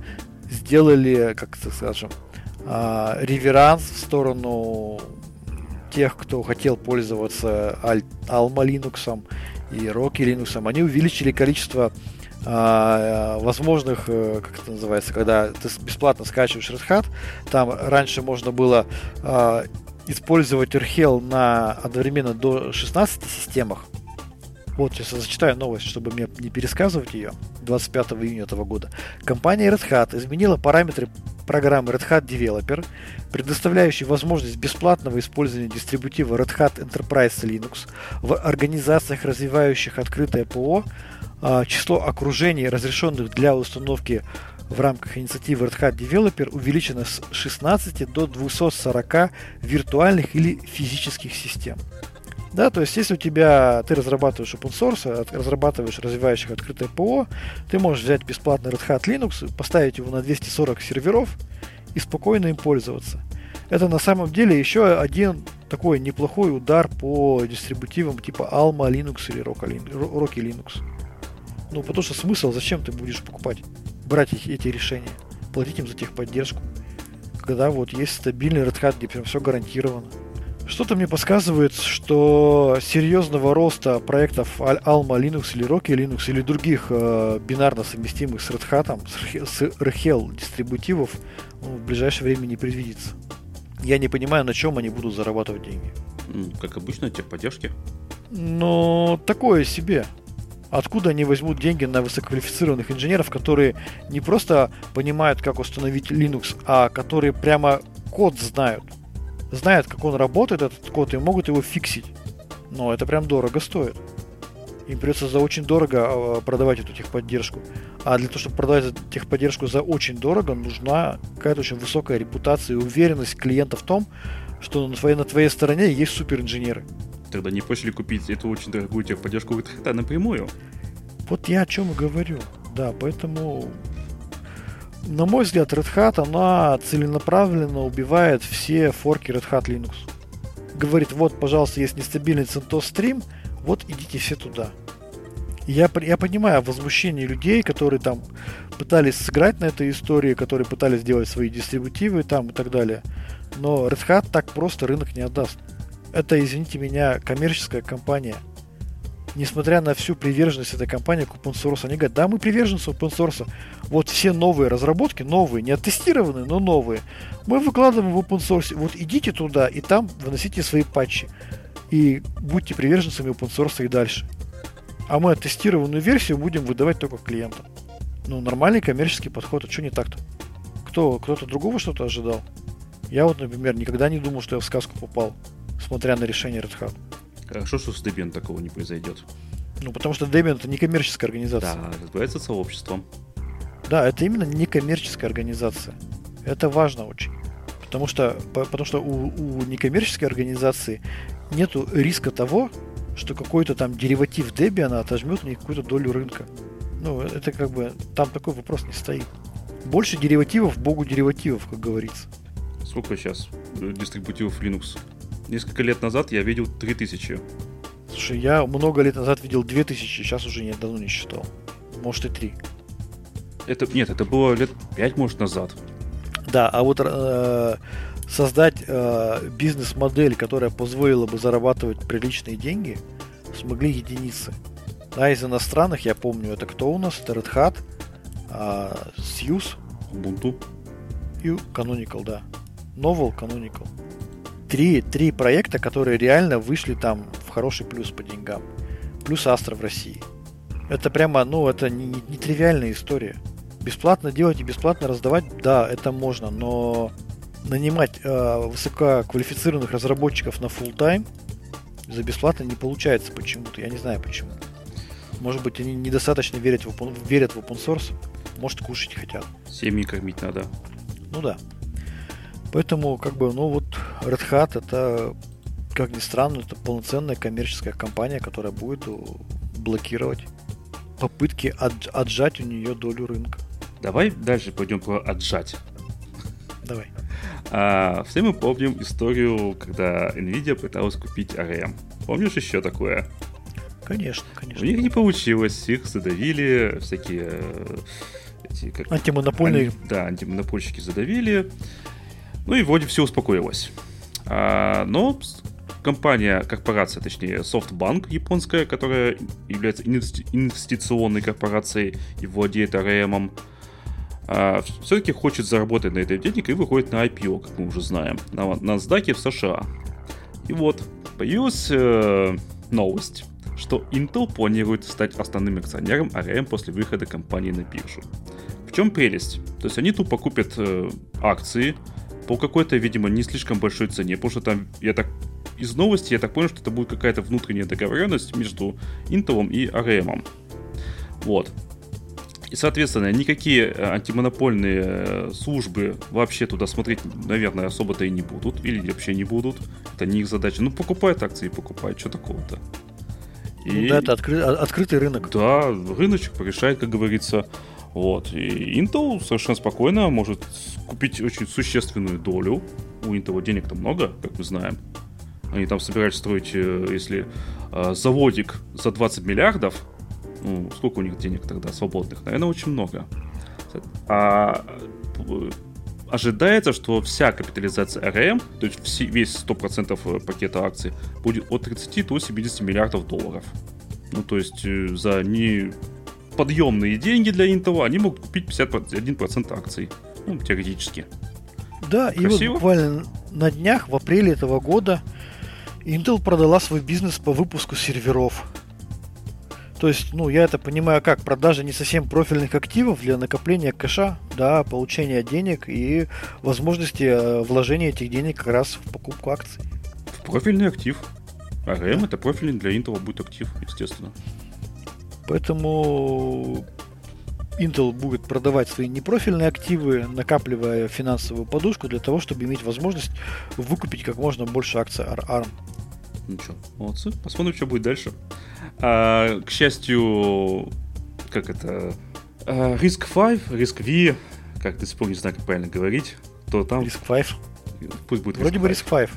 S2: сделали, как это скажем, э, реверанс в сторону тех, кто хотел пользоваться Alma Linux и Rocky Linux. Они увеличили количество э, возможных, э, как это называется, когда ты бесплатно скачиваешь Red Hat, там раньше можно было э, использовать RHEL на одновременно до 16 системах. Вот, сейчас зачитаю новость, чтобы мне не пересказывать ее. 25 июня этого года. Компания Red Hat изменила параметры программы Red Hat Developer, предоставляющей возможность бесплатного использования дистрибутива Red Hat Enterprise Linux в организациях, развивающих открытое ПО, а, число окружений, разрешенных для установки в рамках инициативы Red Hat Developer увеличено с 16 до 240 виртуальных или физических систем. Да, то есть если у тебя ты разрабатываешь open source, разрабатываешь развивающих открытое ПО, ты можешь взять бесплатный Red Hat Linux, поставить его на 240 серверов и спокойно им пользоваться. Это на самом деле еще один такой неплохой удар по дистрибутивам типа Alma Linux или Rocky Linux. Ну, потому что смысл, зачем ты будешь покупать? брать эти решения, платить им за техподдержку. Когда вот есть стабильный Red Hat, где прям все гарантировано. Что-то мне подсказывает, что серьезного роста проектов Alma Linux или Rocky Linux или других э, бинарно совместимых с Red Hat, с RHEL дистрибутивов ну, в ближайшее время не предвидится. Я не понимаю, на чем они будут зарабатывать деньги.
S1: Как обычно, техподдержки.
S2: Ну, такое себе. Откуда они возьмут деньги на высококвалифицированных инженеров, которые не просто понимают, как установить Linux, а которые прямо код знают. Знают, как он работает, этот код, и могут его фиксить. Но это прям дорого стоит. Им придется за очень дорого а, продавать эту техподдержку. А для того, чтобы продавать техподдержку за очень дорого, нужна какая-то очень высокая репутация и уверенность клиента в том, что на твоей, на твоей стороне есть суперинженеры.
S1: Тогда не проще ли купить эту очень дорогую техподдержку Red Hat напрямую?
S2: Вот я о чем и говорю. Да, поэтому, на мой взгляд, Red Hat, она целенаправленно убивает все форки Red Hat Linux. Говорит, вот, пожалуйста, есть нестабильный CentOS Stream, вот идите все туда. Я, я понимаю возмущение людей, которые там пытались сыграть на этой истории, которые пытались сделать свои дистрибутивы там и так далее. Но Red Hat так просто рынок не отдаст это, извините меня, коммерческая компания. Несмотря на всю приверженность этой компании к open source, они говорят, да, мы приверженцы open source. Вот все новые разработки, новые, не оттестированные, но новые, мы выкладываем в open source. Вот идите туда и там выносите свои патчи. И будьте приверженцами open source и дальше. А мы оттестированную версию будем выдавать только клиентам. Ну, нормальный коммерческий подход, а что не так-то? Кто, кто-то другого что-то ожидал? Я вот, например, никогда не думал, что я в сказку попал смотря на решение Red Hat.
S1: Хорошо, что с Debian такого не произойдет.
S2: Ну, потому что Debian это не коммерческая организация.
S1: Да, разбирается сообществом.
S2: Да, это именно не коммерческая организация. Это важно очень. Потому что, потому что у, у некоммерческой организации нет риска того, что какой-то там дериватив Debian отожмет мне какую-то долю рынка. Ну, это как бы, там такой вопрос не стоит. Больше деривативов, богу деривативов, как говорится.
S1: Сколько сейчас дистрибутивов Linux? Несколько лет назад я видел 3000.
S2: Слушай, я много лет назад видел 2000, сейчас уже не, давно не считал. Может и 3.
S1: Это, нет, это было лет 5, может, назад.
S2: Да, а вот э, создать э, бизнес-модель, которая позволила бы зарабатывать приличные деньги, смогли единицы. Да, из иностранных, я помню, это кто у нас? Это Red Hat, э, Suse.
S1: Ubuntu.
S2: И Canonical, да. Novel, Canonical. Три, три проекта, которые реально вышли там в хороший плюс по деньгам. Плюс Astra в России. Это прямо, ну, это не, не, не тривиальная история. Бесплатно делать и бесплатно раздавать, да, это можно, но нанимать э, высококвалифицированных разработчиков на full тайм за бесплатно не получается почему-то. Я не знаю почему. Может быть, они недостаточно верят в, верят в open source. Может, кушать хотят.
S1: Семьи кормить надо.
S2: Ну да. Поэтому, как бы, ну вот Red Hat это, как ни странно, это полноценная коммерческая компания, которая будет блокировать попытки от, отжать у нее долю рынка.
S1: Давай дальше пойдем про отжать.
S2: Давай.
S1: А, все мы помним историю, когда Nvidia пыталась купить ARM. Помнишь еще такое?
S2: Конечно, конечно.
S1: У них не получилось, их задавили, всякие э,
S2: эти, как, антимонопольные. Ан,
S1: да, антимонопольщики задавили. Ну и вроде все успокоилось. А, но компания, корпорация, точнее, SoftBank японская, которая является инвестиционной корпорацией и владеет ARM, а, все-таки хочет заработать на этой денег и выходит на IPO, как мы уже знаем, на NASDAQ в США. И вот, появилась э, новость, что Intel планирует стать основным акционером ARM после выхода компании на биржу. В чем прелесть? То есть они тупо купят э, акции по какой-то, видимо, не слишком большой цене, потому что там, я так из новости я так понял, что это будет какая-то внутренняя договоренность между Intel и ARM. Вот. И, соответственно, никакие э, антимонопольные э, службы вообще туда смотреть, наверное, особо-то и не будут. Или вообще не будут. Это не их задача. Ну, покупают акции покупают. Что такого-то?
S2: И... Ну, да, это откры... открытый рынок.
S1: Да, рыночек порешает, как говорится. Вот. И Intel совершенно спокойно может купить очень существенную долю. У Intel денег-то много, как мы знаем. Они там собираются строить, э, если заводик за 20 миллиардов, ну, сколько у них денег тогда свободных? Наверное, очень много. А ожидается, что вся капитализация РМ, то есть все, весь 100% пакета акций, будет от 30 до 70 миллиардов долларов. Ну, то есть э, за не подъемные деньги для Intel они могут купить 51% акций. Ну, теоретически.
S2: Да, Красиво? и вот буквально на днях, в апреле этого года, Intel продала свой бизнес по выпуску серверов. То есть, ну, я это понимаю как продажа не совсем профильных активов для накопления кэша, да, получения денег и возможности э, вложения этих денег как раз в покупку акций.
S1: Профильный актив. А РМ это профильный для Intel будет актив, естественно.
S2: Поэтому Intel будет продавать свои непрофильные активы, накапливая финансовую подушку для того, чтобы иметь возможность выкупить как можно больше акций ARM.
S1: Ну что, молодцы. Посмотрим, что будет дальше. А, к счастью, как это... А, Risk 5, Risk V, как сих пор не знаю, как правильно говорить, то там...
S2: Risk 5?
S1: Пусть будет
S2: Risk Вроде 5. бы Risk 5.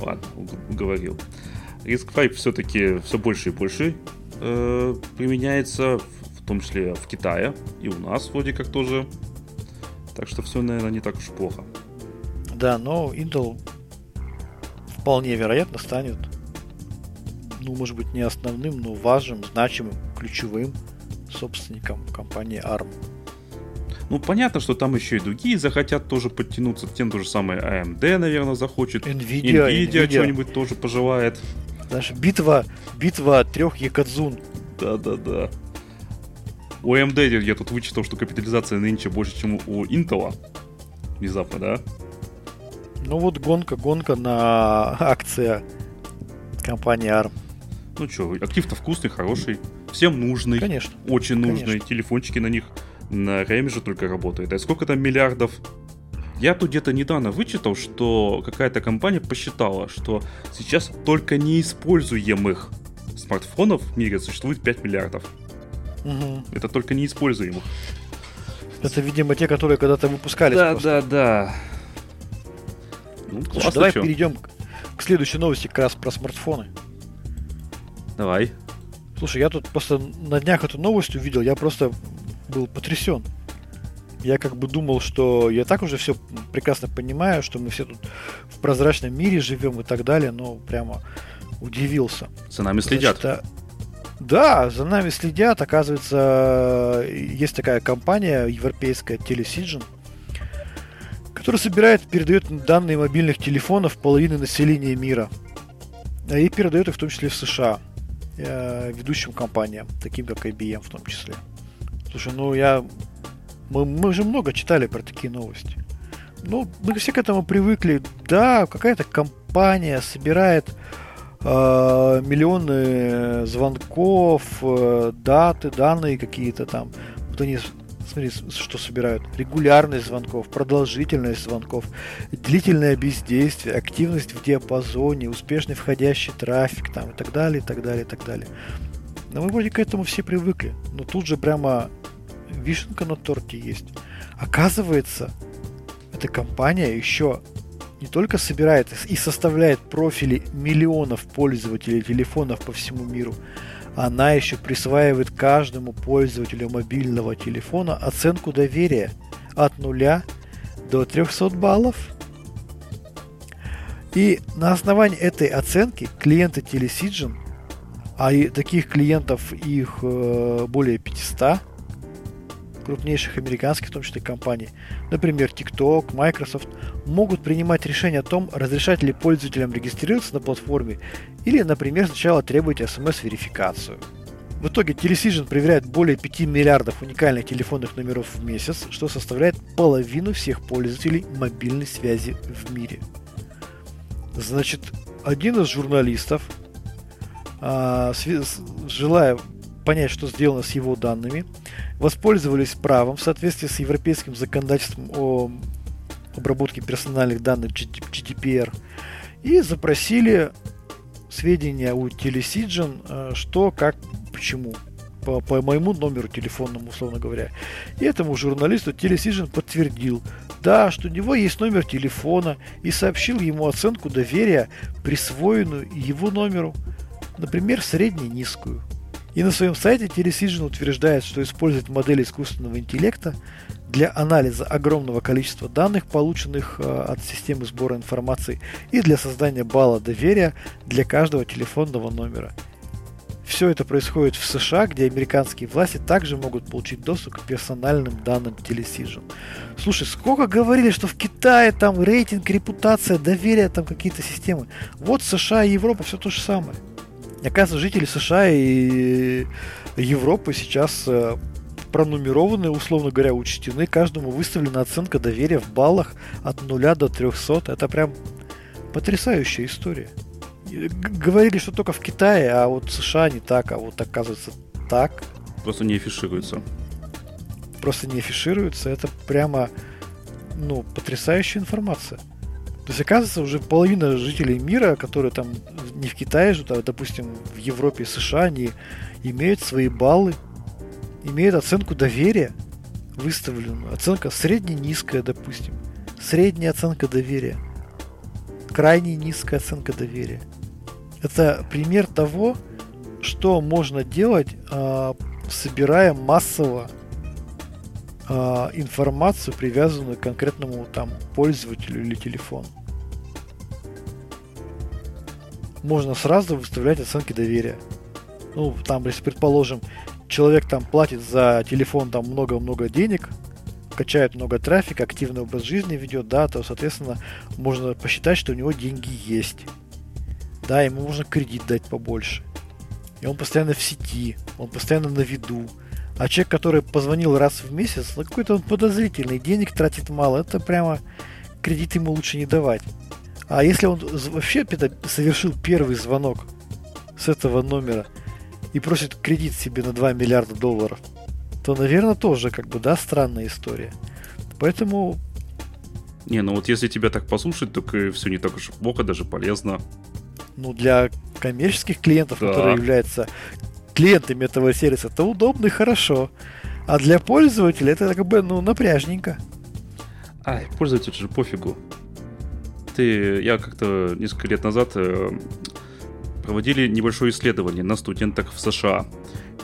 S1: Ладно, говорил. Risk 5 все-таки все больше и больше э, применяется, в том числе в Китае, и у нас вроде как тоже. Так что все, наверное, не так уж плохо.
S2: Да, но Intel вполне вероятно станет ну, может быть, не основным, но важным, значимым, ключевым собственником компании ARM.
S1: Ну, понятно, что там еще и другие захотят тоже подтянуться. Тем то же самое AMD, наверное, захочет.
S2: Nvidia,
S1: Nvidia, Nvidia. что-нибудь тоже пожелает.
S2: Знаешь, битва, битва трех Якадзун.
S1: Да-да-да. У AMD я тут вычитал, что капитализация нынче больше, чем у Intel. Внезапно, да?
S2: Ну вот гонка, гонка на акция компании ARM.
S1: Ну что, актив-то вкусный, хороший, всем нужный.
S2: Конечно.
S1: Очень нужный.
S2: Конечно.
S1: Телефончики на них на RAM же только работает. А сколько там миллиардов? Я тут где-то недавно вычитал, что какая-то компания посчитала, что сейчас только неиспользуемых смартфонов в мире существует 5 миллиардов.
S2: Угу.
S1: Это только неиспользуемых.
S2: Это, видимо, те, которые когда-то выпускались.
S1: Да, просто. да, да.
S2: Ну, Слушай, давай что? перейдем к следующей новости как раз про смартфоны.
S1: Давай.
S2: Слушай, я тут просто на днях эту новость увидел, я просто был потрясен. Я как бы думал, что я так уже все прекрасно понимаю, что мы все тут в прозрачном мире живем и так далее, но прямо удивился.
S1: За нами следят. Значит,
S2: да, за нами следят. Оказывается, есть такая компания европейская Telesigen, которая собирает, передает данные мобильных телефонов половины населения мира. И передает их в том числе в США э, ведущим компаниям, таким как IBM в том числе. Слушай, ну я... Мы, мы же много читали про такие новости. Ну, мы все к этому привыкли. Да, какая-то компания собирает э, миллионы звонков, э, даты, данные какие-то там. Вот они, смотри, что собирают. Регулярность звонков, продолжительность звонков, длительное бездействие, активность в диапазоне, успешный входящий трафик там и так далее, и так далее, и так далее. Но мы вроде к этому все привыкли. Но тут же прямо вишенка на торте есть. Оказывается, эта компания еще не только собирает и составляет профили миллионов пользователей телефонов по всему миру, она еще присваивает каждому пользователю мобильного телефона оценку доверия от 0 до 300 баллов. И на основании этой оценки клиенты Telesigen, а и таких клиентов их э, более 500, крупнейших американских, в том числе компаний, например, TikTok, Microsoft, могут принимать решение о том, разрешать ли пользователям регистрироваться на платформе или, например, сначала требовать смс-верификацию. В итоге Telesigen проверяет более 5 миллиардов уникальных телефонных номеров в месяц, что составляет половину всех пользователей мобильной связи в мире. Значит, один из журналистов, а, желая понять, что сделано с его данными, воспользовались правом в соответствии с европейским законодательством о обработке персональных данных GDPR и запросили сведения у Telesigen, э, что, как, почему. По, по моему номеру телефонному, условно говоря. И этому журналисту Telesigen подтвердил, да, что у него есть номер телефона и сообщил ему оценку доверия, присвоенную его номеру, например, средне-низкую. И на своем сайте Telesigen утверждает, что использует модель искусственного интеллекта для анализа огромного количества данных, полученных э, от системы сбора информации, и для создания балла доверия для каждого телефонного номера. Все это происходит в США, где американские власти также могут получить доступ к персональным данным Telesigen. Слушай, сколько говорили, что в Китае там рейтинг, репутация, доверие, там какие-то системы. Вот США и Европа все то же самое. Оказывается, жители США и Европы сейчас э, пронумерованы, условно говоря, учтены. Каждому выставлена оценка доверия в баллах от 0 до 300. Это прям потрясающая история. Говорили, что только в Китае, а вот в США не так, а вот оказывается так.
S1: Просто не афишируется.
S2: Просто не афишируется. Это прямо, ну, потрясающая информация. То есть, оказывается, уже половина жителей мира, которые там не в Китае живут, а, допустим, в Европе США, они имеют свои баллы, имеют оценку доверия выставленную. Оценка средне-низкая, допустим. Средняя оценка доверия. Крайне низкая оценка доверия. Это пример того, что можно делать, а, собирая массово а, информацию, привязанную к конкретному там пользователю или телефону. Можно сразу выставлять оценки доверия. Ну, там, если, предположим, человек там платит за телефон там много-много денег, качает много трафика, активный образ жизни ведет, да, то, соответственно, можно посчитать, что у него деньги есть. Да, ему можно кредит дать побольше. И он постоянно в сети, он постоянно на виду. А человек, который позвонил раз в месяц, какой-то он подозрительный, денег тратит мало, это прямо кредит ему лучше не давать. А если он вообще совершил первый звонок с этого номера и просит кредит себе на 2 миллиарда долларов, то, наверное, тоже как бы, да, странная история. Поэтому...
S1: Не, ну вот если тебя так послушать, то все не так уж плохо, даже полезно.
S2: Ну, для коммерческих клиентов, да. которые являются клиентами этого сервиса, это удобно и хорошо. А для пользователя это как бы, ну, напряжненько.
S1: Ай, пользователю же пофигу ты, я как-то несколько лет назад э, проводили небольшое исследование на студентах в США.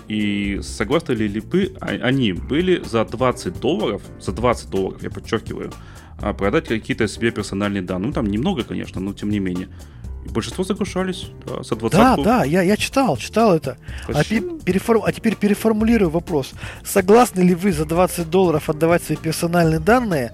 S1: И согласно ли липы, а, они были за 20 долларов, за 20 долларов, я подчеркиваю, а, продать какие-то себе персональные данные. Ну, там немного, конечно, но тем не менее. И большинство соглашались да, за 20
S2: Да, да, я, я читал, читал это. А, переформ... а теперь переформулирую вопрос. Согласны ли вы за 20 долларов отдавать свои персональные данные,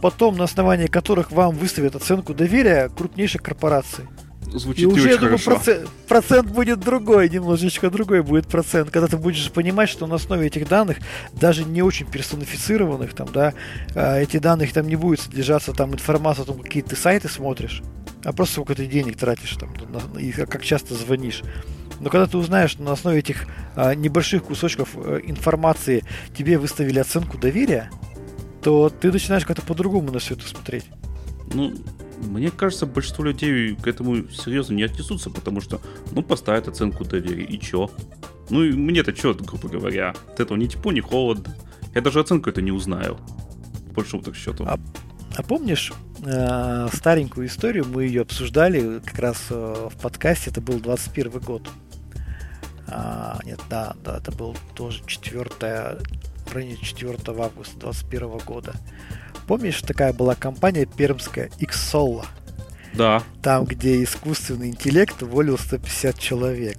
S2: потом на основании которых вам выставят оценку доверия крупнейших корпораций?
S1: Звучит
S2: и уже,
S1: я
S2: думаю, процент, процент будет другой, немножечко другой будет процент, когда ты будешь понимать, что на основе этих данных, даже не очень персонифицированных, там, да, а, эти данные там не будет содержаться там информация о том, какие ты сайты смотришь, а просто сколько ты денег тратишь там, и как часто звонишь. Но когда ты узнаешь, что на основе этих а, небольших кусочков а, информации тебе выставили оценку доверия, то ты начинаешь как-то по-другому на все это смотреть.
S1: Ну, мне кажется, большинство людей к этому серьезно не отнесутся, потому что, ну, поставят оценку доверия, и чё? Ну, и мне-то чё, грубо говоря, от этого ни тепло, ни холодно. Я даже оценку это не узнаю. По большому так счету.
S2: А, а помнишь э, старенькую историю, мы ее обсуждали как раз э, в подкасте, это был 21 год. А, нет, да, да, это был тоже 4, в районе 4 августа 21 года. Помнишь, такая была компания пермская Xsolla?
S1: Да.
S2: Там, где искусственный интеллект уволил 150 человек.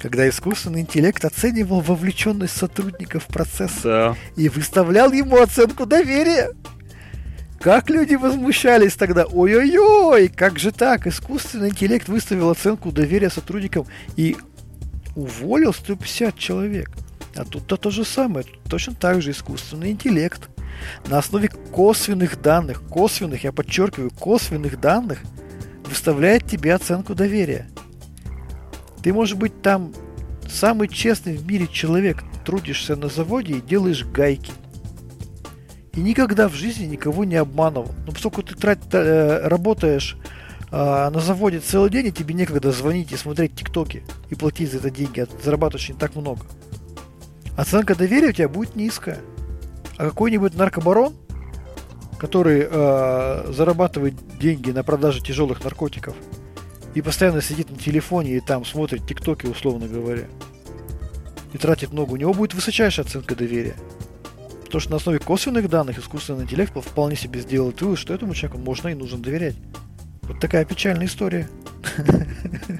S2: Когда искусственный интеллект оценивал вовлеченность сотрудников в процесс
S1: да.
S2: и выставлял ему оценку доверия. Как люди возмущались тогда? Ой-ой-ой, как же так? Искусственный интеллект выставил оценку доверия сотрудникам и уволил 150 человек. А тут-то то же самое. Точно так же искусственный интеллект на основе косвенных данных, косвенных, я подчеркиваю, косвенных данных, выставляет тебе оценку доверия. Ты, может быть, там самый честный в мире человек, трудишься на заводе и делаешь гайки. И никогда в жизни никого не обманывал. Но поскольку ты трать, э, работаешь э, на заводе целый день, и тебе некогда звонить и смотреть тиктоки и платить за это деньги, а зарабатываешь не так много. Оценка доверия у тебя будет низкая. А какой-нибудь наркобарон, который э, зарабатывает деньги на продаже тяжелых наркотиков и постоянно сидит на телефоне и там смотрит тиктоки, условно говоря, и тратит много, у него будет высочайшая оценка доверия. Потому что на основе косвенных данных искусственный интеллект вполне себе сделает вывод, что этому человеку можно и нужно доверять. Вот такая печальная история.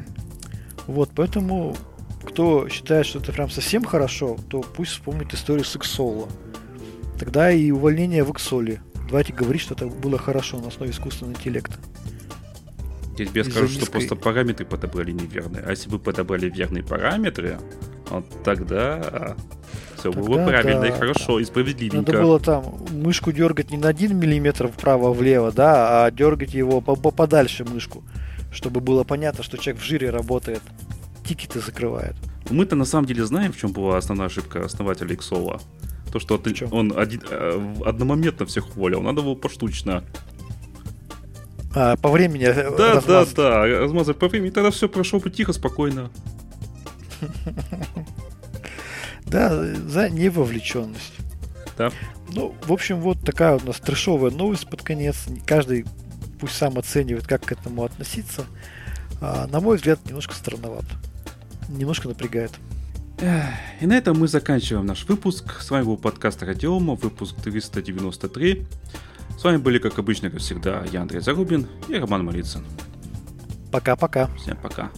S2: Вот, поэтому, кто считает, что это прям совсем хорошо, то пусть вспомнит историю с Иксола тогда и увольнение в Иксоле. Давайте говорить, что это было хорошо на основе искусственного интеллекта.
S1: Я тебе скажу, низкой... что просто параметры подобрали неверные. А если бы подобрали верные параметры, вот тогда все тогда, было правильно да, и хорошо, и справедливенько.
S2: Надо было там мышку дергать не на 1 миллиметр вправо-влево, да, а дергать его подальше мышку, чтобы было понятно, что человек в жире работает. Тикеты закрывает.
S1: Мы-то на самом деле знаем, в чем была основная ошибка основателя Иксола. То, что ты, он один, э, одномоментно всех уволил, надо было поштучно.
S2: А, по времени
S1: Да, размазать. да, да, размазать по времени, тогда все прошло бы тихо, спокойно.
S2: Да, за невовлеченность.
S1: Да.
S2: Ну, в общем, вот такая у нас трешовая новость под конец. Каждый пусть сам оценивает, как к этому относиться. А, на мой взгляд, немножко странновато. Немножко напрягает.
S1: И на этом мы заканчиваем наш выпуск. С вами был подкаст Радиома, выпуск 393. С вами были, как обычно, как всегда, я Андрей Зарубин и Роман Малицын.
S2: Пока-пока.
S1: Всем пока.